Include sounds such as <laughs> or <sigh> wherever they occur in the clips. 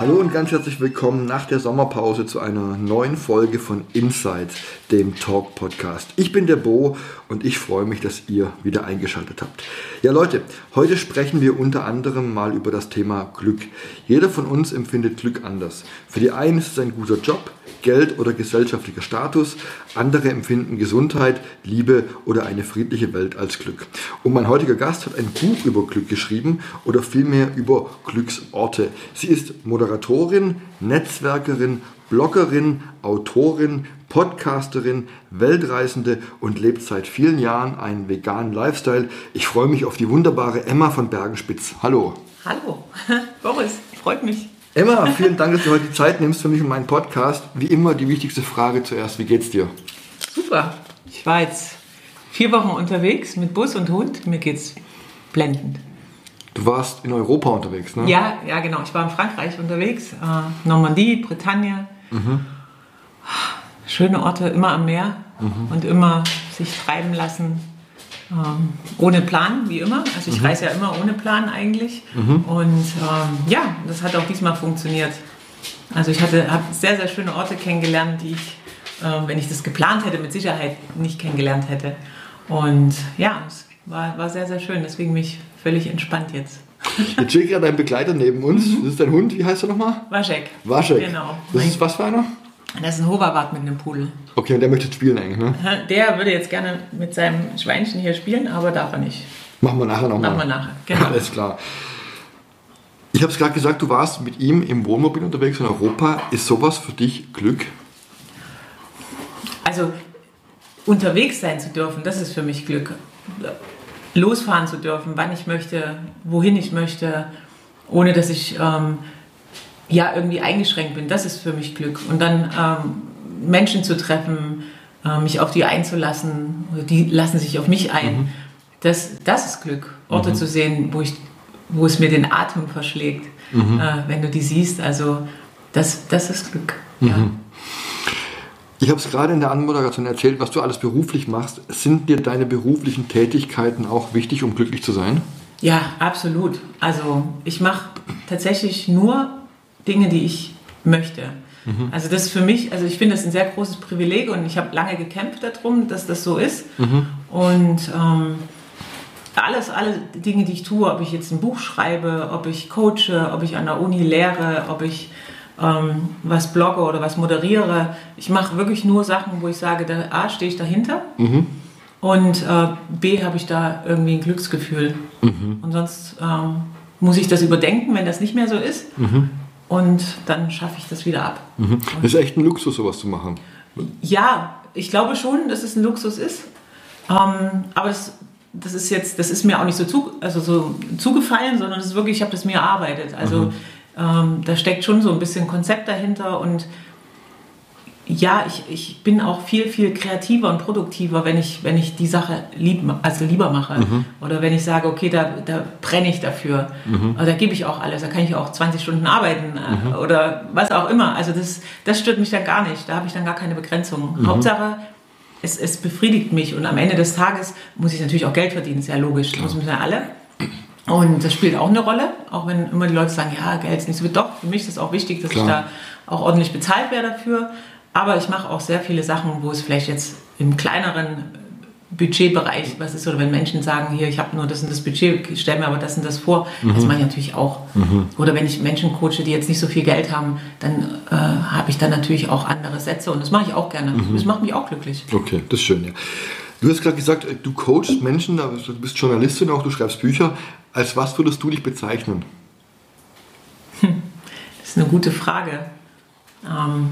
Hallo und ganz herzlich willkommen nach der Sommerpause zu einer neuen Folge von Inside, dem Talk Podcast. Ich bin der Bo und ich freue mich, dass ihr wieder eingeschaltet habt. Ja Leute, heute sprechen wir unter anderem mal über das Thema Glück. Jeder von uns empfindet Glück anders. Für die einen ist es ein guter Job, Geld oder gesellschaftlicher Status. Andere empfinden Gesundheit, Liebe oder eine friedliche Welt als Glück. Und mein heutiger Gast hat ein Buch über Glück geschrieben oder vielmehr über Glücksorte. Sie ist Moderatorin, Netzwerkerin, Bloggerin, Autorin, Podcasterin, Weltreisende und lebt seit vielen Jahren einen veganen Lifestyle. Ich freue mich auf die wunderbare Emma von Bergenspitz. Hallo. Hallo, <laughs> Boris, freut mich. Emma, <laughs> vielen Dank, dass du heute die Zeit nimmst für mich und meinen Podcast. Wie immer die wichtigste Frage zuerst, wie geht's dir? Super, ich war jetzt vier Wochen unterwegs mit Bus und Hund. Mir geht's blendend. Du warst in Europa unterwegs, ne? Ja, ja, genau. Ich war in Frankreich unterwegs, äh, Normandie, Bretagne. Schöne Orte, immer am Meer und immer sich treiben lassen. Ähm, ohne Plan, wie immer. Also ich reise ja immer ohne Plan eigentlich. Und ähm, ja, das hat auch diesmal funktioniert. Also ich hatte habe sehr, sehr schöne Orte kennengelernt, die ich, äh, wenn ich das geplant hätte, mit Sicherheit nicht kennengelernt hätte. Und ja, es war, war sehr, sehr schön. Deswegen bin ich völlig entspannt jetzt. Jetzt steht gerade ein Begleiter neben uns. Das ist dein Hund. Wie heißt er nochmal? Waschek. Waschek. Genau. Das ist was für einer? Das ist ein Hoverwart mit einem Pudel. Okay, und der möchte spielen eigentlich, ne? <laughs> Der würde jetzt gerne mit seinem Schweinchen hier spielen, aber darf er nicht. Machen wir nachher nochmal. Machen wir nachher, genau. <laughs> Alles klar. Ich habe es gerade gesagt, du warst mit ihm im Wohnmobil unterwegs in Europa. Ist sowas für dich Glück? Also unterwegs sein zu dürfen, das ist für mich Glück. Losfahren zu dürfen, wann ich möchte, wohin ich möchte, ohne dass ich ähm, ja irgendwie eingeschränkt bin, das ist für mich Glück. Und dann ähm, Menschen zu treffen, äh, mich auf die einzulassen, oder die lassen sich auf mich ein, das, das ist Glück. Orte zu sehen, wo, ich, wo es mir den Atem verschlägt, äh, wenn du die siehst. Also das, das ist Glück. Ja. Ich habe es gerade in der Anmoderation erzählt, was du alles beruflich machst. Sind dir deine beruflichen Tätigkeiten auch wichtig, um glücklich zu sein? Ja, absolut. Also ich mache tatsächlich nur Dinge, die ich möchte. Also das ist für mich, also ich finde das ein sehr großes Privileg und ich habe lange gekämpft darum, dass das so ist. Und ähm, alles, alle Dinge, die ich tue, ob ich jetzt ein Buch schreibe, ob ich coache, ob ich an der Uni lehre, ob ich ähm, was blogge oder was moderiere, ich mache wirklich nur Sachen, wo ich sage, da A, stehe ich dahinter und äh, B, habe ich da irgendwie ein Glücksgefühl. Und sonst ähm, muss ich das überdenken, wenn das nicht mehr so ist. Und dann schaffe ich das wieder ab. Das ist echt ein Luxus, sowas zu machen. Ja, ich glaube schon, dass es ein Luxus ist. Ähm, aber das, das ist jetzt, das ist mir auch nicht so, zu, also so zugefallen, sondern es ist wirklich, ich habe das mir erarbeitet. Also ähm, da steckt schon so ein bisschen Konzept dahinter und ja, ich, ich bin auch viel, viel kreativer und produktiver, wenn ich, wenn ich die Sache lieb, also lieber mache. Oder wenn ich sage, okay, da, da brenne ich dafür. Oder da gebe ich auch alles. Da kann ich auch 20 Stunden arbeiten äh, oder was auch immer. Also das, das stört mich dann gar nicht. Da habe ich dann gar keine Begrenzung. Hauptsache, es, es befriedigt mich. Und am Ende des Tages muss ich natürlich auch Geld verdienen. Ist ja logisch. Das müssen ja alle. Und das spielt auch eine Rolle, auch wenn immer die Leute sagen, ja, Geld ist nicht so wichtig. Doch, für mich ist es auch wichtig, dass Klar. ich da auch ordentlich bezahlt werde dafür. Aber ich mache auch sehr viele Sachen, wo es vielleicht jetzt im kleineren Budgetbereich was ist, oder wenn Menschen sagen, hier, ich habe nur das und das Budget, ich stelle mir aber das und das vor, das mache ich natürlich auch. Oder wenn ich Menschen coache, die jetzt nicht so viel Geld haben, dann äh, habe ich dann natürlich auch andere Sätze und das mache ich auch gerne. Das macht mich auch glücklich. Okay, das ist schön, ja. Du hast gerade gesagt, du coachst Menschen, du bist Journalistin auch, du schreibst Bücher. Als was würdest du dich bezeichnen? Das ist eine gute Frage. Ähm,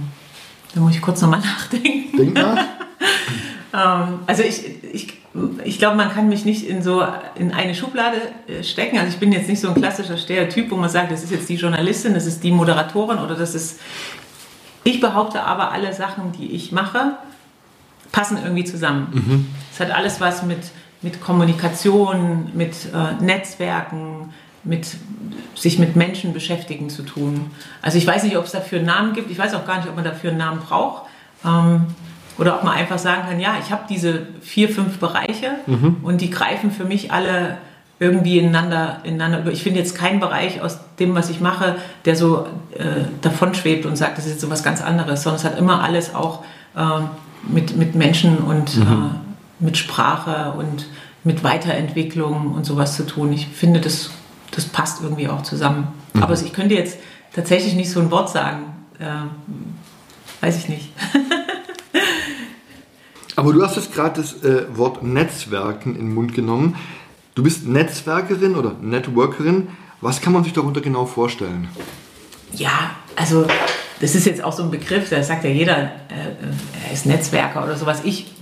da muss ich kurz nochmal <laughs> nachdenken. Denk nach. <laughs> Ähm, also ich, ich, ich glaube, man kann mich nicht in so in eine Schublade äh, stecken. Also ich bin jetzt nicht so ein klassischer Stereotyp, wo man sagt, das ist jetzt die Journalistin, das ist die Moderatorin oder das ist. Ich behaupte aber, alle Sachen, die ich mache, passen irgendwie zusammen. Es hat alles was mit, mit Kommunikation, mit äh, Netzwerken, mit sich mit Menschen beschäftigen zu tun. Also ich weiß nicht, ob es dafür einen Namen gibt. Ich weiß auch gar nicht, ob man dafür einen Namen braucht. Ähm, oder ob man einfach sagen kann, ja, ich habe diese vier, fünf Bereiche und die greifen für mich alle irgendwie ineinander, ineinander über. Ich finde jetzt keinen Bereich aus dem, was ich mache, der so äh, davon schwebt und sagt, das ist jetzt so was ganz anderes, sondern es hat immer alles auch äh, mit, mit Menschen und äh, mit Sprache und mit Weiterentwicklung und sowas zu tun. Ich finde, das, das passt irgendwie auch zusammen. Aber ich könnte jetzt tatsächlich nicht so ein Wort sagen. Äh, weiß ich nicht. <laughs> Aber du hast jetzt gerade das äh, Wort Netzwerken in den Mund genommen. Du bist Netzwerkerin oder Networkerin. Was kann man sich darunter genau vorstellen? Ja, also das ist jetzt auch so ein Begriff, da sagt ja jeder, äh, er ist Netzwerker oder so. Was ich,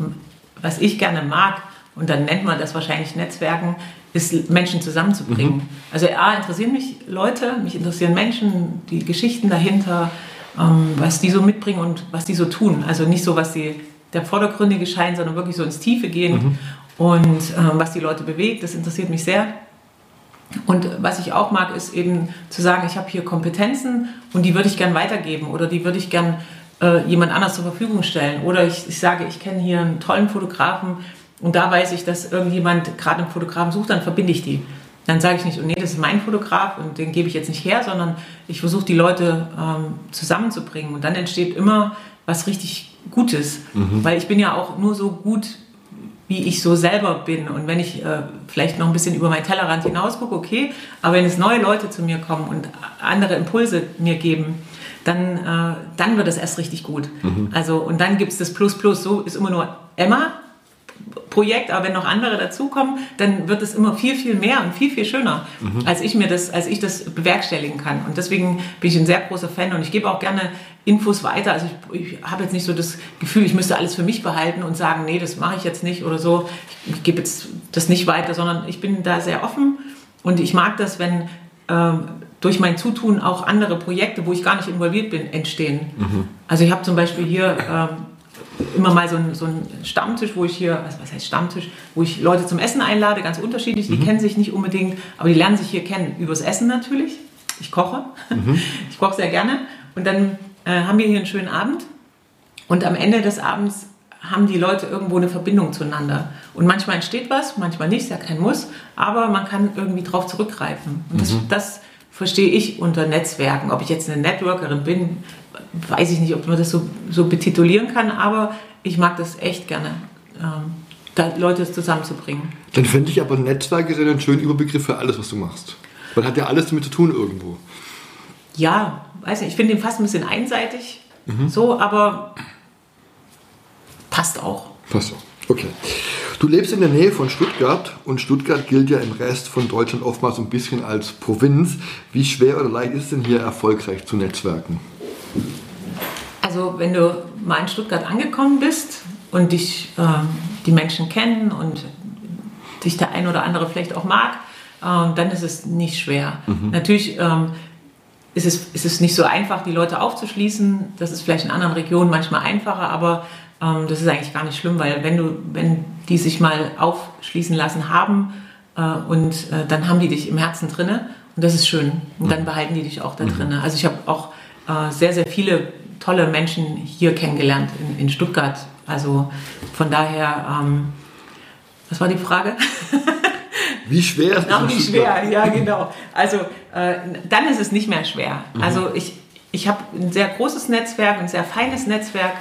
was ich gerne mag, und dann nennt man das wahrscheinlich Netzwerken, ist Menschen zusammenzubringen. Also A, interessieren mich Leute, mich interessieren Menschen, die Geschichten dahinter, ähm, was die so mitbringen und was die so tun. Also nicht so, was die der vordergründige Schein, sondern wirklich so ins Tiefe gehen und ähm, was die Leute bewegt, das interessiert mich sehr. Und was ich auch mag, ist eben zu sagen, ich habe hier Kompetenzen und die würde ich gern weitergeben oder die würde ich gern äh, jemand anders zur Verfügung stellen. Oder ich, ich sage, ich kenne hier einen tollen Fotografen und da weiß ich, dass irgendjemand gerade einen Fotografen sucht, dann verbinde ich die. Dann sage ich nicht, oh nee, das ist mein Fotograf und den gebe ich jetzt nicht her, sondern ich versuche die Leute ähm, zusammenzubringen. Und dann entsteht immer was richtig Gutes. Weil ich bin ja auch nur so gut, wie ich so selber bin. Und wenn ich äh, vielleicht noch ein bisschen über meinen Tellerrand hinaus gucke, okay, aber wenn es neue Leute zu mir kommen und andere Impulse mir geben, dann, äh, dann wird es erst richtig gut. Also, und dann gibt es das Plus Plus. So ist immer nur Emma. Projekt, aber wenn noch andere dazukommen, dann wird es immer viel, viel mehr und viel, viel schöner, als ich mir das, als ich das bewerkstelligen kann. Und deswegen bin ich ein sehr großer Fan und ich gebe auch gerne Infos weiter. Also ich, ich habe jetzt nicht so das Gefühl, ich müsste alles für mich behalten und sagen, nee, das mache ich jetzt nicht oder so. Ich, ich gebe jetzt das nicht weiter, sondern ich bin da sehr offen und ich mag das, wenn ähm, durch mein Zutun auch andere Projekte, wo ich gar nicht involviert bin, entstehen. Also ich habe zum Beispiel hier ähm, immer mal so einen, so Stammtisch, wo ich hier, was, was heißt Stammtisch, wo ich Leute zum Essen einlade, ganz unterschiedlich, die kennen sich nicht unbedingt, aber die lernen sich hier kennen, übers Essen natürlich. Ich koche, <laughs> ich koche sehr gerne. Und dann äh, haben wir hier einen schönen Abend. Und am Ende des Abends haben die Leute irgendwo eine Verbindung zueinander. Und manchmal entsteht was, manchmal nicht, ist ja kein Muss, aber man kann irgendwie drauf zurückgreifen. Und das, das verstehe ich unter Netzwerken. Ob ich jetzt eine Networkerin bin, weiß ich nicht, ob man das so, so betitulieren kann, aber ich mag das echt gerne, ähm, da Leute zusammenzubringen. Dann fände ich aber Netzwerkerin einen schönen Überbegriff für alles, was du machst. Weil hat ja alles damit zu tun irgendwo. Ja, weiß nicht, ich finde den fast ein bisschen einseitig, so, aber passt auch. Passt auch. Okay. Du lebst in der Nähe von Stuttgart und Stuttgart gilt ja im Rest von Deutschland oftmals ein bisschen als Provinz. Wie schwer oder leicht ist es denn hier erfolgreich zu netzwerken? Also wenn du mal in Stuttgart angekommen bist und dich ähm, die Menschen kennen und dich der ein oder andere vielleicht auch mag, ähm, dann ist es nicht schwer. Natürlich ähm, ist, es, ist es nicht so einfach, die Leute aufzuschließen. Das ist vielleicht in anderen Regionen manchmal einfacher, aber ähm, das ist eigentlich gar nicht schlimm, weil wenn du, wenn die sich mal aufschließen lassen haben äh, und äh, dann haben die dich im Herzen drinne und das ist schön. Und dann behalten die dich auch da drinne. Also ich habe auch äh, sehr, sehr viele tolle Menschen hier kennengelernt in, in Stuttgart. Also von daher, ähm, was war die Frage? <laughs> Wie schwer ist in wie schwer, ja genau. Also äh, dann ist es nicht mehr schwer. Also ich, ich habe ein sehr großes Netzwerk, ein sehr feines Netzwerk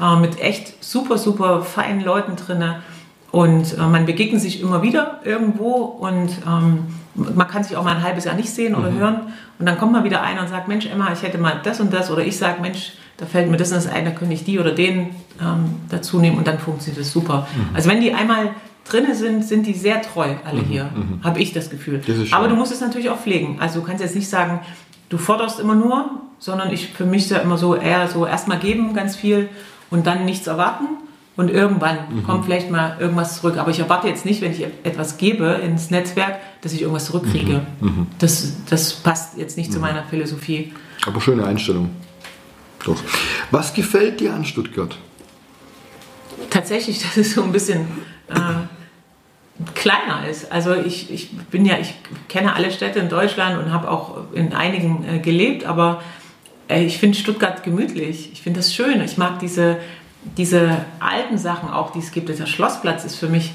äh, mit echt super, super feinen Leuten drinne. Und äh, man begegnet sich immer wieder irgendwo und ähm, man kann sich auch mal ein halbes Jahr nicht sehen oder hören. Und dann kommt mal wieder einer und sagt, Mensch Emma, ich hätte mal das und das. Oder ich sage, Mensch, da fällt mir das und das ein, da könnte ich die oder den ähm, dazu nehmen. Und dann funktioniert das super. Also wenn die einmal drinne sind, sind die sehr treu alle hier, habe ich das Gefühl. Das. Aber du musst es natürlich auch pflegen. Also du kannst jetzt nicht sagen, du forderst immer nur, sondern ich für mich ist ja immer so eher so erstmal geben ganz viel und dann nichts erwarten und irgendwann kommt vielleicht mal irgendwas zurück. Aber ich erwarte jetzt nicht, wenn ich etwas gebe ins Netzwerk, dass ich irgendwas zurückkriege. Das, das passt jetzt nicht zu meiner Philosophie. Aber schöne Einstellung. Doch. Was gefällt dir an Stuttgart? tatsächlich, dass es so ein bisschen äh, kleiner ist. Also ich, ich bin ja, ich kenne alle Städte in Deutschland und habe auch in einigen äh, gelebt, aber äh, ich finde Stuttgart gemütlich. Ich finde das schön. Ich mag diese, diese alten Sachen auch, die es gibt. Der Schlossplatz ist für mich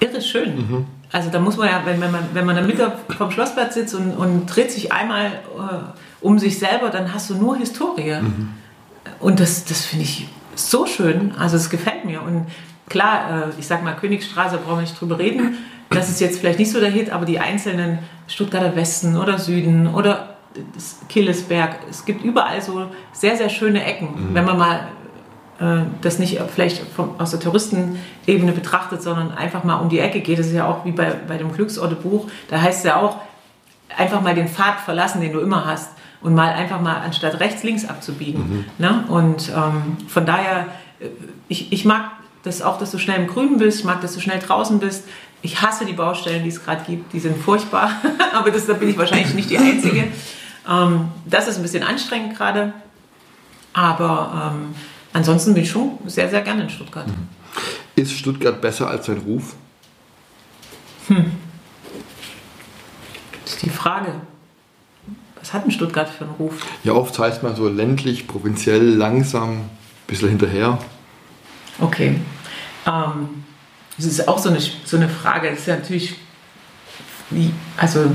irre schön. Mhm. Also da muss man ja, wenn, wenn, man, wenn man in der Mitte vom Schlossplatz sitzt und, und dreht sich einmal äh, um sich selber, dann hast du nur Historie. Mhm. Und das, das finde ich so schön. Also es gefällt mir. Und klar, äh, ich sag mal, Königsstraße brauchen wir nicht drüber reden. Das ist jetzt vielleicht nicht so der Hit, aber die einzelnen Stuttgarter Westen oder Süden oder Killesberg, es gibt überall so sehr, sehr schöne Ecken. Mhm. Wenn man mal äh, das nicht vielleicht vom, aus der Touristenebene betrachtet, sondern einfach mal um die Ecke geht. Das ist ja auch wie bei, bei dem Glücksorte-Buch. Da heißt es ja auch, einfach mal den Pfad verlassen, den du immer hast. Und mal einfach mal anstatt rechts, links abzubiegen. Mhm. Ne? Und ähm, von daher, äh, ich, ich mag das auch, dass du schnell im Grünen bist. Ich mag, dass du schnell draußen bist. Ich hasse die Baustellen, die es gerade gibt. Die sind furchtbar. <laughs> Aber das, da bin ich wahrscheinlich nicht die Einzige. Ähm, das ist ein bisschen anstrengend gerade. Aber ähm, ansonsten bin ich schon sehr, sehr gerne in Stuttgart. Mhm. Ist Stuttgart besser als sein Ruf? Hm. Das ist die Frage. Was hat denn Stuttgart für einen Ruf? Ja, oft heißt man so ländlich, provinziell, langsam, ein bisschen hinterher. Okay. Ähm, das ist auch so eine, so eine Frage. Das ist ja natürlich, wie, also,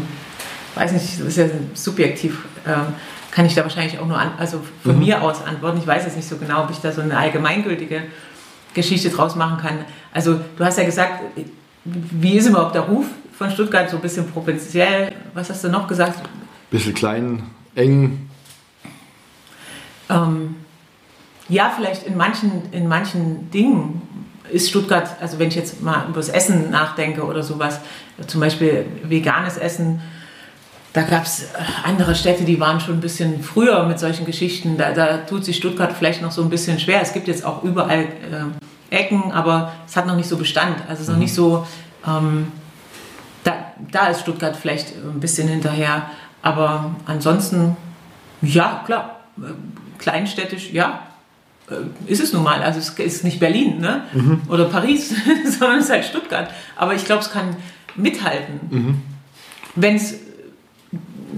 weiß nicht, das ist ja subjektiv. Ähm, kann ich da wahrscheinlich auch nur an, also von mhm. mir aus antworten. Ich weiß jetzt nicht so genau, ob ich da so eine allgemeingültige Geschichte draus machen kann. Also du hast ja gesagt, wie ist überhaupt der Ruf von Stuttgart? So ein bisschen provinziell. Was hast du noch gesagt? Bisschen klein, eng. Ähm, ja, vielleicht in manchen, in manchen Dingen ist Stuttgart, also wenn ich jetzt mal über das Essen nachdenke oder sowas, zum Beispiel veganes Essen, da gab es äh, andere Städte, die waren schon ein bisschen früher mit solchen Geschichten. Da, da, tut sich Stuttgart vielleicht noch so ein bisschen schwer. Es gibt jetzt auch überall äh, Ecken, aber es hat noch nicht so Bestand. Also es ist noch mhm. nicht so, ähm, da, da ist Stuttgart vielleicht ein bisschen hinterher. Aber ansonsten, ja, klar, äh, kleinstädtisch, ja, äh, ist es nun mal. Also es ist nicht Berlin ne? Mhm. oder Paris, <laughs> sondern es ist halt Stuttgart. Aber ich glaube, es kann mithalten. Mhm. Wenn es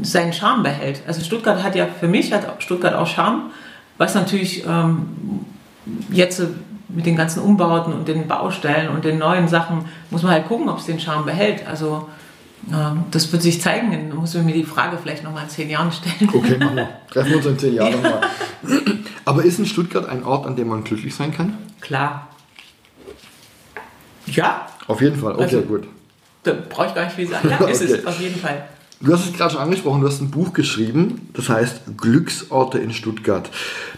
seinen Charme behält. Also Stuttgart hat ja für mich hat Stuttgart auch Charme, was natürlich ähm, jetzt mit den ganzen Umbauten und den Baustellen und den neuen Sachen muss man halt gucken, ob es den Charme behält. Also ähm, das wird sich zeigen. Dann muss man mir die Frage vielleicht nochmal in zehn Jahren stellen. Okay, machen wir. Treffen wir uns in zehn Jahren ja. nochmal. <laughs> Aber ist in Stuttgart ein Ort, an dem man glücklich sein kann? Klar. Ja. Auf jeden Fall, okay, also, gut. Da brauche ich gar nicht viel sagen. Ja, <laughs> okay. ist es auf jeden Fall. Du hast es gerade schon angesprochen, du hast ein Buch geschrieben, das heißt Glücksorte in Stuttgart.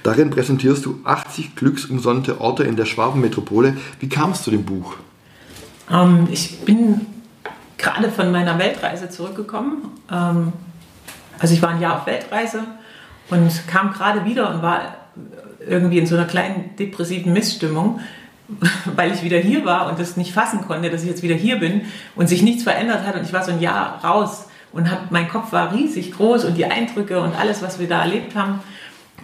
Darin präsentierst du 80 glücksumsonnte Orte in der Schwabenmetropole. Wie kam es zu dem Buch? Ähm, ich bin gerade von meiner Weltreise zurückgekommen. Ähm, also ich war ein Jahr auf Weltreise und kam gerade wieder und war irgendwie in so einer kleinen depressiven Missstimmung, <laughs> weil ich wieder hier war und das nicht fassen konnte, dass ich jetzt wieder hier bin und sich nichts verändert hat und ich war so ein Jahr raus und hab, mein Kopf war riesig groß und die Eindrücke und alles, was wir da erlebt haben.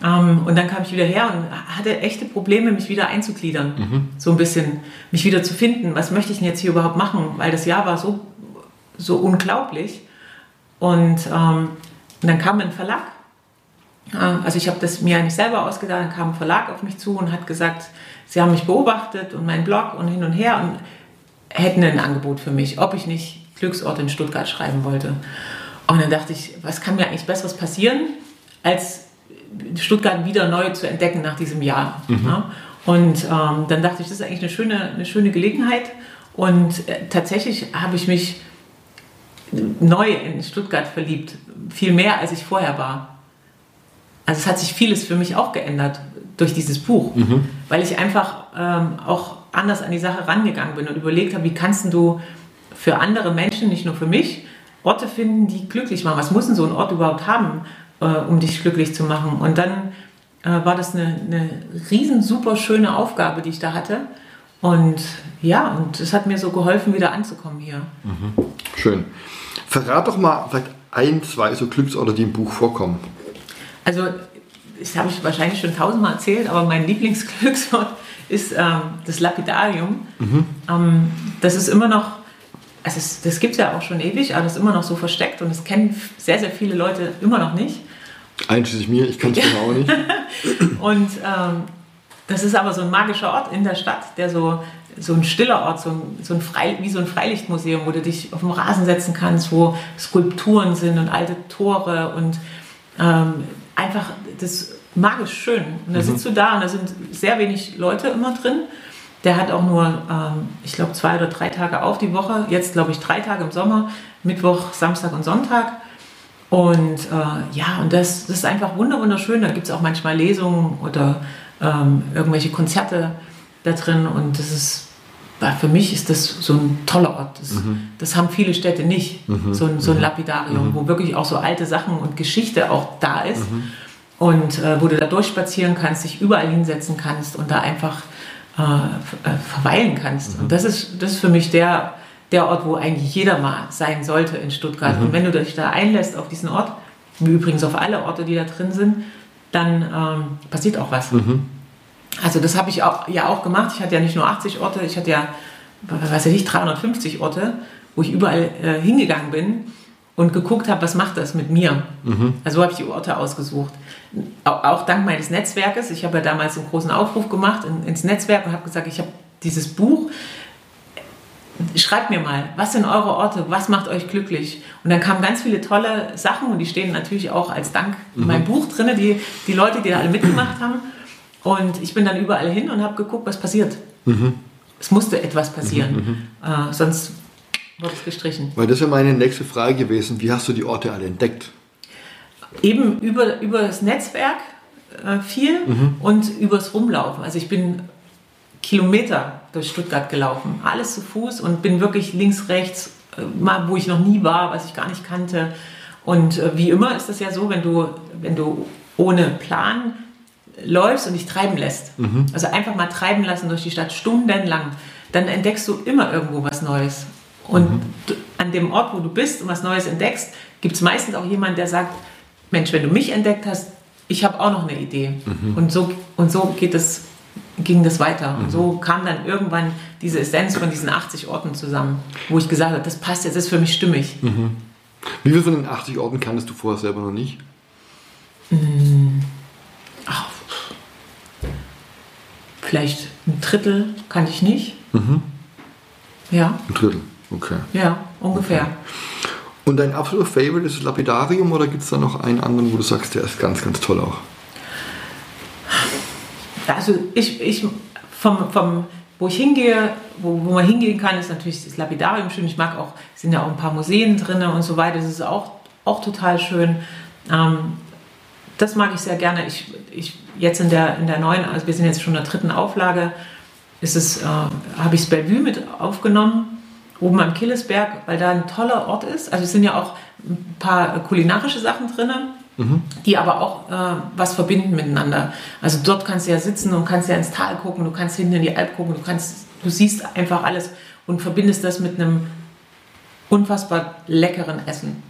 Ähm, und dann kam ich wieder her und hatte echte Probleme, mich wieder einzugliedern. Mhm. So ein bisschen, mich wieder zu finden. Was möchte ich denn jetzt hier überhaupt machen? Weil das Jahr war so, so unglaublich. Und, ähm, und dann kam ein Verlag. Äh, also ich habe das mir eigentlich selber ausgedacht. Dann kam ein Verlag auf mich zu und hat gesagt, sie haben mich beobachtet und meinen Blog und hin und her und hätten ein Angebot für mich, ob ich nicht Glücksort in Stuttgart schreiben wollte. Und dann dachte ich, was kann mir eigentlich Besseres passieren, als Stuttgart wieder neu zu entdecken nach diesem Jahr. Mhm. Ja? Und ähm, dann dachte ich, das ist eigentlich eine schöne, eine schöne Gelegenheit. Und äh, tatsächlich habe ich mich neu in Stuttgart verliebt, viel mehr als ich vorher war. Also es hat sich vieles für mich auch geändert durch dieses Buch, mhm. weil ich einfach ähm, auch anders an die Sache rangegangen bin und überlegt habe, wie kannst du für andere Menschen, nicht nur für mich, Orte finden, die glücklich machen. Was muss denn so ein Ort überhaupt haben, äh, um dich glücklich zu machen? Und dann äh, war das eine, eine riesen super schöne Aufgabe, die ich da hatte. Und ja, und es hat mir so geholfen, wieder anzukommen hier. Mhm. Schön. Verrat doch mal vielleicht ein, zwei so Glücksorte, die im Buch vorkommen. Also, das habe ich wahrscheinlich schon tausendmal erzählt, aber mein Lieblingsglücksort <laughs> ist ähm, das Lapidarium. Ähm, das ist immer noch, also es, das gibt es ja auch schon ewig, aber das ist immer noch so versteckt und das kennen sehr, sehr viele Leute immer noch nicht. Einschließlich mir, ich kann es ja. auch nicht. <laughs> Und ähm, das ist aber so ein magischer Ort in der Stadt, der so, so ein stiller Ort, so ein, so ein Frei, wie so ein Freilichtmuseum, wo du dich auf den Rasen setzen kannst, wo Skulpturen sind und alte Tore und ähm, einfach das magisch schön. Und da sitzt du da und da sind sehr wenig Leute immer drin. Der hat auch nur, ähm, ich glaube, zwei oder drei Tage auf die Woche. Jetzt, glaube ich, drei Tage im Sommer, Mittwoch, Samstag und Sonntag. Und äh, ja, und das, das ist einfach wunder- wunderschön. Da gibt es auch manchmal Lesungen oder ähm, irgendwelche Konzerte da drin. Und das ist, für mich ist das so ein toller Ort. Das, das haben viele Städte nicht. So, ein, so ein Lapidarium, wo wirklich auch so alte Sachen und Geschichte auch da ist. Und äh, wo du da durchspazieren kannst, dich überall hinsetzen kannst und da einfach äh, äh, verweilen kannst. Und das ist, das ist für mich der, der Ort, wo eigentlich jeder mal sein sollte in Stuttgart. Und wenn du dich da einlässt auf diesen Ort, wie übrigens auf alle Orte, die da drin sind, dann ähm, passiert auch was. Also das habe ich auch, ja auch gemacht. Ich hatte ja nicht nur 80 Orte, ich hatte ja, weiß ich, 350 Orte, wo ich überall äh, hingegangen bin und geguckt habe, was macht das mit mir. Also so habe ich die Orte ausgesucht. Auch, auch dank meines Netzwerkes. Ich habe ja damals einen großen Aufruf gemacht in, ins Netzwerk und habe gesagt, ich habe dieses Buch. Schreibt mir mal, was sind eure Orte, was macht euch glücklich? Und dann kamen ganz viele tolle Sachen und die stehen natürlich auch als Dank in meinem Buch drin, die, die Leute, die da alle mitgemacht haben. Und ich bin dann überall hin und habe geguckt, was passiert. Es musste etwas passieren, äh, sonst wurde es gestrichen. Weil das wäre meine nächste Frage gewesen. Wie hast du die Orte alle entdeckt? Eben über, über das Netzwerk äh, viel und übers Rumlaufen. Also ich bin Kilometer durch Stuttgart gelaufen, alles zu Fuß und bin wirklich links, rechts, äh, mal wo ich noch nie war, was ich gar nicht kannte. Und äh, wie immer ist das ja so, wenn du, wenn du ohne Plan läufst und dich treiben lässt, also einfach mal treiben lassen durch die Stadt stundenlang, dann entdeckst du immer irgendwo was Neues. Und du- an dem Ort, wo du bist und was Neues entdeckst, gibt es meistens auch jemanden, der sagt, Mensch, wenn du mich entdeckt hast, ich habe auch noch eine Idee. Und so, und so geht es, ging das weiter. Und so kam dann irgendwann diese Essenz von diesen 80 Orten zusammen, wo ich gesagt habe, das passt jetzt, das ist für mich stimmig. Wie viele von den 80 Orten kanntest du vorher selber noch nicht? Ach, vielleicht ein Drittel kannte ich nicht. Ja, Ein Drittel. Okay. ja, ungefähr. Und dein absoluter Favorite ist das Lapidarium oder gibt es da noch einen anderen, wo du sagst, der ist ganz, ganz toll auch? Also ich, ich vom, vom, wo ich hingehe, wo, wo man hingehen kann, ist natürlich das Lapidarium schön. Ich mag auch, es sind ja auch ein paar Museen drin und so weiter. Das ist auch, auch total schön. Ähm, das mag ich sehr gerne. Ich, ich jetzt in der, in der neuen, also wir sind jetzt schon in der dritten Auflage, ist es, äh, habe ich das Bellevue mit aufgenommen, oben am Killesberg, weil da ein toller Ort ist. Also es sind ja auch ein paar kulinarische Sachen drin, die aber auch äh, was verbinden miteinander. Also dort kannst du ja sitzen und kannst ja ins Tal gucken, du kannst hinten in die Alp gucken, du kannst, du siehst einfach alles und verbindest das mit einem unfassbar leckeren Essen.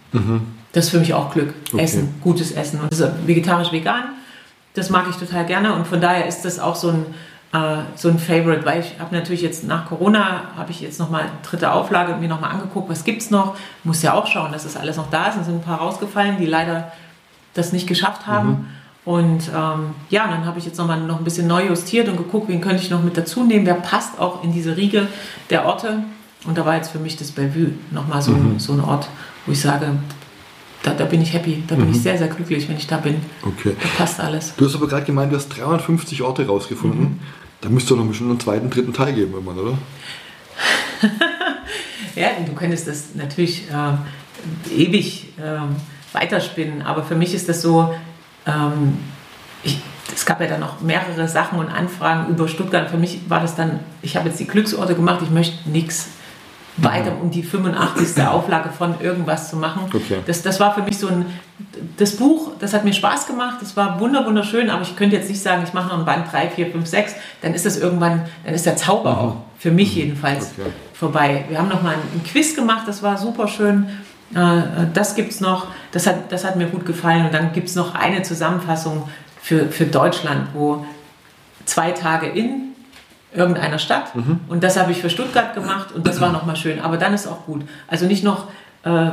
Das ist für mich auch Glück. Okay. Essen, gutes Essen. Und das ist vegetarisch-vegan. Das mag ich total gerne. Und von daher ist das auch so ein, so ein Favorite, weil ich habe natürlich jetzt nach Corona, habe ich jetzt nochmal dritte Auflage mir nochmal angeguckt, was gibt es noch. Muss ja auch schauen, dass das alles noch da ist. Und sind ein paar rausgefallen, die leider das nicht geschafft haben. Und ähm, ja, dann habe ich jetzt nochmal noch ein bisschen neu justiert und geguckt, wen könnte ich noch mit dazu nehmen. Wer passt auch in diese Riege der Orte. Und da war jetzt für mich das Bellevue nochmal so, so ein Ort, wo ich sage, da, da bin ich happy, da bin ich sehr, sehr glücklich, wenn ich da bin. Okay. Da passt alles. Du hast aber gerade gemeint, du hast 350 Orte rausgefunden. Da müsste doch noch bestimmt einen zweiten, dritten Teil geben irgendwann, oder? <laughs> Ja, du könntest das natürlich äh, ewig ähm, weiterspinnen, aber für mich ist das so, ähm, ich, es gab ja dann noch mehrere Sachen und Anfragen über Stuttgart. Für mich war das dann, ich habe jetzt die Glücksorte gemacht, ich möchte nichts weiter um die 85. Auflage von irgendwas zu machen. Okay. Das, das war für mich so ein, das Buch, das hat mir Spaß gemacht, das war wunder, wunderschön, aber ich könnte jetzt nicht sagen, ich mache noch ein Band 3, 4, 5, 6, dann ist das irgendwann, dann ist der Zauber auch, für mich jedenfalls, Okay. vorbei. Wir haben noch mal ein Quiz gemacht, das war super schön. Äh, Das gibt es noch, das hat, das hat mir gut gefallen. Und dann gibt es noch eine Zusammenfassung für, für Deutschland, wo zwei Tage in irgendeiner Stadt. Mhm. Und das habe ich für Stuttgart gemacht und das war nochmal schön. Aber dann ist auch gut. Also nicht noch, äh,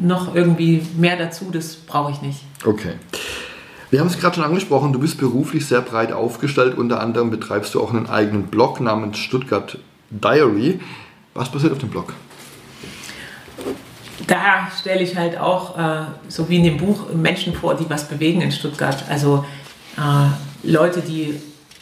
noch irgendwie mehr dazu, das brauche ich nicht. Okay. Wir haben es gerade schon angesprochen, du bist beruflich sehr breit aufgestellt. Unter anderem betreibst du auch einen eigenen Blog namens Stuttgart Diary. Was passiert auf dem Blog? Da stelle ich halt auch, äh, so wie in dem Buch, Menschen vor, die was bewegen in Stuttgart. Also äh, Leute, die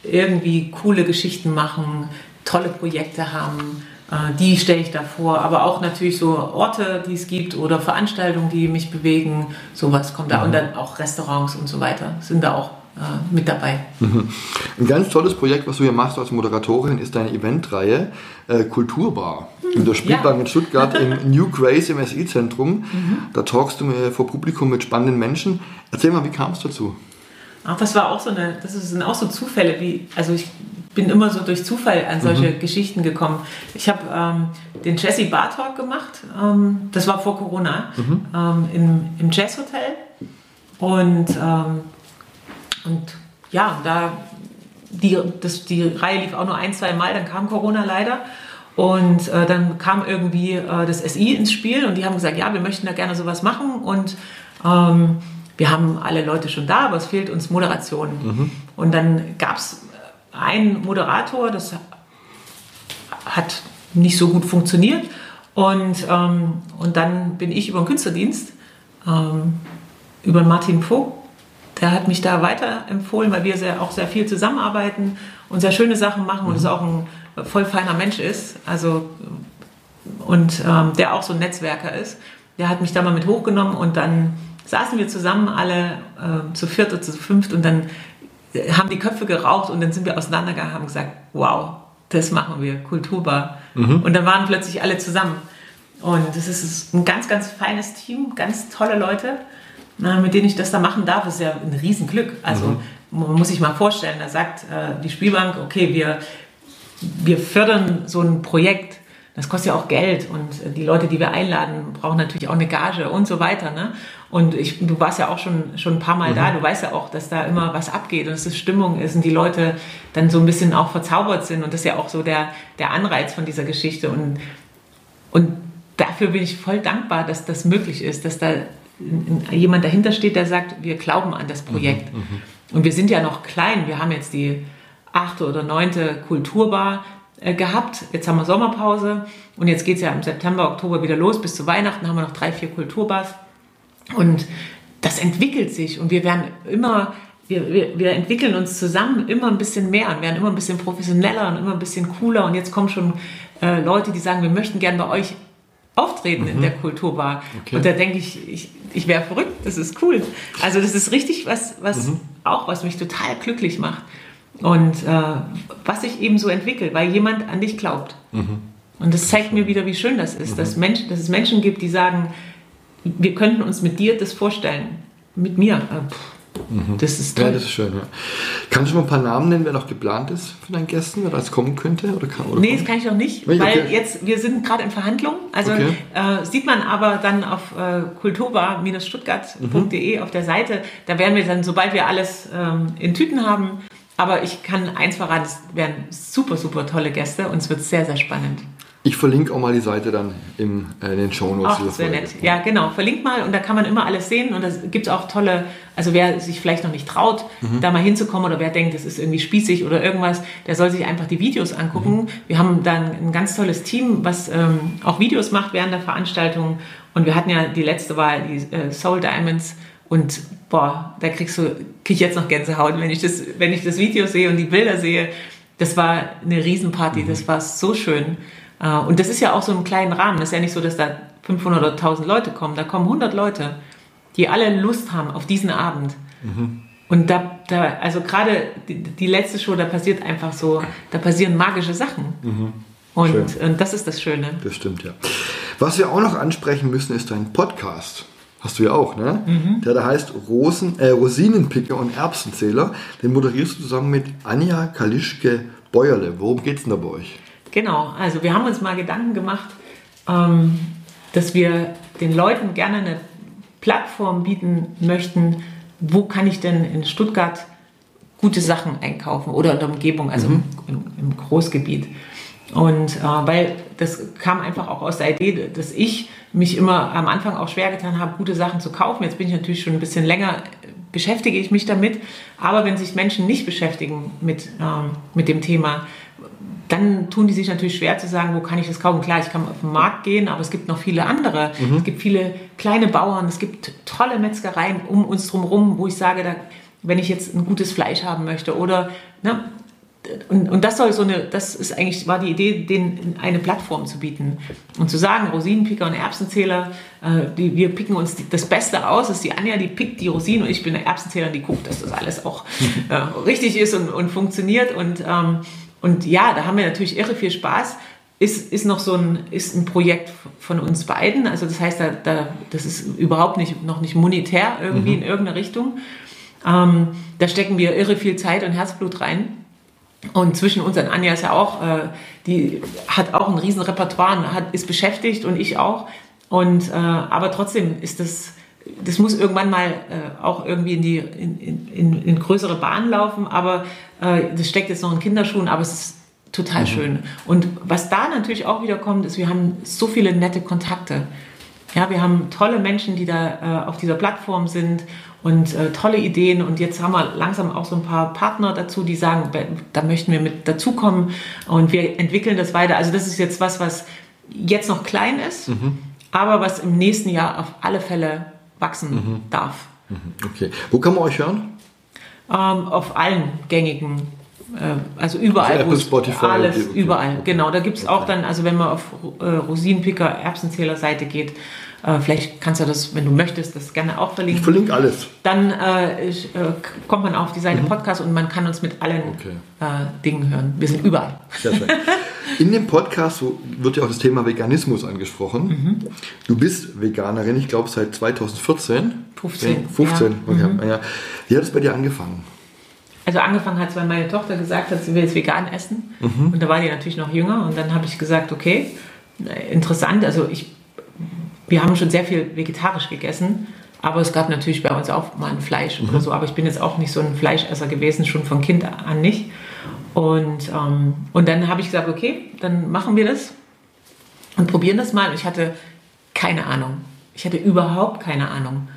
irgendwie coole Geschichten machen, tolle Projekte haben, äh, die stelle ich da vor. Aber auch natürlich so Orte, die es gibt oder Veranstaltungen, die mich bewegen, sowas kommt da. Und dann auch Restaurants und so weiter sind da auch äh, mit dabei. Ein ganz tolles Projekt, was du hier machst als Moderatorin, ist deine Eventreihe äh, Kulturbar. In der Spielbank ja. in Stuttgart im <laughs> New Grace im SI-Zentrum. Da talkst du mir vor Publikum mit spannenden Menschen. Erzähl mal, wie kam es dazu? Ach, das war auch so eine, das sind auch so Zufälle, wie, also ich bin immer so durch Zufall an solche Geschichten gekommen. Ich habe ähm, den Jesse Bar Talk gemacht, ähm, das war vor Corona, ähm, im, im Jazzhotel. Und, ähm, und ja, da die, das, die Reihe lief auch nur ein, zwei Mal, dann kam Corona leider. Und äh, dann kam irgendwie äh, das SI ins Spiel und die haben gesagt, ja, wir möchten da gerne sowas machen und ähm, wir haben alle Leute schon da, aber es fehlt uns Moderation. Und dann gab es einen Moderator, das hat nicht so gut funktioniert. Und, ähm, und dann bin ich über den Künstlerdienst, ähm, über Martin Vogt, der hat mich da weiterempfohlen, weil wir sehr, auch sehr viel zusammenarbeiten und sehr schöne Sachen machen und es auch ein voll feiner Mensch ist. Also, und ähm, der auch so ein Netzwerker ist. Der hat mich da mal mit hochgenommen und dann saßen wir zusammen alle äh, zu viert oder zu fünft und dann haben die Köpfe geraucht und dann sind wir auseinandergegangen und haben gesagt, wow, das machen wir, Kulturbar. Und dann waren plötzlich alle zusammen. Und es ist ein ganz, ganz feines Team, ganz tolle Leute, mit denen ich das da machen darf. Das ist ja ein Riesenglück. Also man muss sich mal vorstellen, da sagt äh, die Spielbank, okay, wir, wir fördern so ein Projekt. Das kostet ja auch Geld und die Leute, die wir einladen, brauchen natürlich auch eine Gage und so weiter. Ne? Und ich, du warst ja auch schon, schon ein paar Mal da, du weißt ja auch, dass da immer was abgeht und dass es Stimmung ist und die Leute dann so ein bisschen auch verzaubert sind und das ist ja auch so der, der Anreiz von dieser Geschichte. Und, und dafür bin ich voll dankbar, dass das möglich ist, dass da jemand dahinter steht, der sagt, wir glauben an das Projekt. Und wir sind ja noch klein, wir haben jetzt die achte oder neunte Kulturbar gehabt. Jetzt haben wir Sommerpause und jetzt geht es ja im September, Oktober wieder los. Bis zu Weihnachten haben wir noch drei, vier Kulturbars. Und das entwickelt sich und wir werden immer, wir, wir, wir entwickeln uns zusammen immer ein bisschen mehr und werden immer ein bisschen professioneller und immer ein bisschen cooler. Und jetzt kommen schon äh, Leute, die sagen, wir möchten gern bei euch auftreten in der Kulturbar. Okay. Und da denke ich, ich, ich wäre verrückt, das ist cool. Also das ist richtig was, was auch, was mich total glücklich macht. Und äh, was sich eben so entwickelt, weil jemand an dich glaubt. Und das zeigt mir wieder, wie schön das ist, dass, Mensch, dass es Menschen gibt, die sagen, wir könnten uns mit dir das vorstellen. Mit mir. Äh, pff, Das ist Ja, toll. das ist schön. Ja. Kannst du mal ein paar Namen nennen, wer noch geplant ist von deinen Gästen, wer da jetzt kommen könnte? Oder kann, oder Nee, das kommt? kann ich noch nicht, weil okay. jetzt, wir sind gerade in Verhandlungen. Also Okay. äh, sieht man aber dann auf äh, kulturbar-stuttgart.de auf der Seite, da werden wir dann, sobald wir alles ähm, in Tüten haben, aber ich kann eins verraten, es werden super, super tolle Gäste und es wird sehr, sehr spannend. Ich verlinke auch mal die Seite dann im, äh, in den Shownotes. Ach, das wäre nett. Ja, genau. Verlinkt mal und da kann man immer alles sehen und da gibt es auch tolle, also wer sich vielleicht noch nicht traut, da mal hinzukommen oder wer denkt, das ist irgendwie spießig oder irgendwas, der soll sich einfach die Videos angucken. Wir haben dann ein ganz tolles Team, was ähm, auch Videos macht während der Veranstaltung und wir hatten ja die letzte Wahl, die äh, Soul Diamonds und boah, da kriegst du, krieg ich jetzt noch Gänsehaut, wenn ich das, wenn ich das Video sehe und die Bilder sehe. Das war eine Riesenparty, das war so schön. Äh, Und das ist ja auch so im kleinen Rahmen. Das ist ja nicht so, dass da 500 oder 1000 Leute kommen. Da kommen 100 Leute, die alle Lust haben auf diesen Abend. Und da, da also gerade die, die letzte Show, da passiert einfach so, da passieren magische Sachen. Und, Schön. und das ist das Schöne. Das stimmt, ja. Was wir auch noch ansprechen müssen, ist dein Podcast. Hast du ja auch, ne? Mhm. Der da heißt Rosen, äh, Rosinenpicker und Erbsenzähler. Den moderierst du zusammen mit Anja Kalischke-Bäuerle. Worum geht's denn da bei euch? Genau, also wir haben uns mal Gedanken gemacht, ähm, dass wir den Leuten gerne eine Plattform bieten möchten, wo kann ich denn in Stuttgart gute Sachen einkaufen oder in der Umgebung, also mhm. im, im, Großgebiet. Und äh, weil das kam einfach auch aus der Idee, dass ich mich immer am Anfang auch schwer getan habe, gute Sachen zu kaufen. Jetzt bin ich natürlich schon ein bisschen länger, beschäftige ich mich damit. Aber wenn sich Menschen nicht beschäftigen mit, ähm, mit dem Thema, dann tun die sich natürlich schwer zu sagen, wo kann ich das kaufen. Klar, ich kann auf den Markt gehen, aber es gibt noch viele andere. Mhm. Es gibt viele kleine Bauern, es gibt tolle Metzgereien um uns drumherum, wo ich sage, da, wenn ich jetzt ein gutes Fleisch haben möchte oder ne, und, und das soll so eine, das ist eigentlich, war die Idee, denen eine Plattform zu bieten und zu sagen, Rosinenpicker und Erbsenzähler, äh, die, wir picken uns die, das Beste aus, das ist die Anja, die pickt die Rosinen und ich bin der Erbsenzähler, die guckt, dass das alles auch <laughs> äh, richtig ist und, und funktioniert und, ähm, und ja, da haben wir natürlich irre viel Spaß. Ist, ist noch so ein, ist ein Projekt von uns beiden. Also das heißt, da, da, das ist überhaupt nicht, noch nicht monetär irgendwie mhm. in irgendeine Richtung. Ähm, da stecken wir irre viel Zeit und Herzblut rein. Und zwischen uns und Anja ist ja auch, äh, die hat auch ein riesen Repertoire, hat, ist beschäftigt und ich auch. Und, äh, aber trotzdem ist das, das muss irgendwann mal äh, auch irgendwie in die in, in, in größere Bahn laufen. Aber äh, das steckt jetzt noch in Kinderschuhen, aber es ist total mhm. schön. Und was da natürlich auch wieder kommt, ist, wir haben so viele nette Kontakte. Ja, wir haben tolle Menschen, die da äh, auf dieser Plattform sind und äh, tolle Ideen. Und jetzt haben wir langsam auch so ein paar Partner dazu, die sagen, da möchten wir mit dazukommen und wir entwickeln das weiter. Also das ist jetzt was, was jetzt noch klein ist, mhm. aber was im nächsten Jahr auf alle Fälle wachsen mhm. darf. Mhm. Okay. Wo kann man euch hören? Ähm, auf allen gängigen also überall, also Apple, Spotify, alles, überall, genau. Da gibt es auch dann, also wenn man auf äh, Rosinenpicker Erbsenzähler Seite geht, äh, vielleicht kannst du das, wenn du möchtest, das gerne auch verlinken. Ich verlinke alles. Dann äh, ich, äh, kommt man auf die Seite mhm. Podcast und man kann uns mit allen okay. Äh, Dingen hören. Wir sind überall. In dem Podcast wird ja auch das Thema Veganismus angesprochen. Mhm. Du bist Veganerin, ich glaube seit 2014. 15. 15, ja. Okay. Mhm. Ja. Wie hat es bei dir angefangen? Also angefangen hat es, weil meine Tochter gesagt hat, sie will jetzt vegan essen. Mhm. Und da war die natürlich noch jünger. Und dann habe ich gesagt, okay, interessant. Also ich wir haben schon sehr viel vegetarisch gegessen, aber es gab natürlich bei uns auch mal ein Fleisch mhm. oder so. Aber ich bin jetzt auch nicht so ein Fleischesser gewesen, schon von Kind an nicht. Und, ähm, und dann habe ich gesagt, okay, dann machen wir das und probieren das mal. Und ich hatte keine Ahnung. Ich hatte überhaupt keine Ahnung,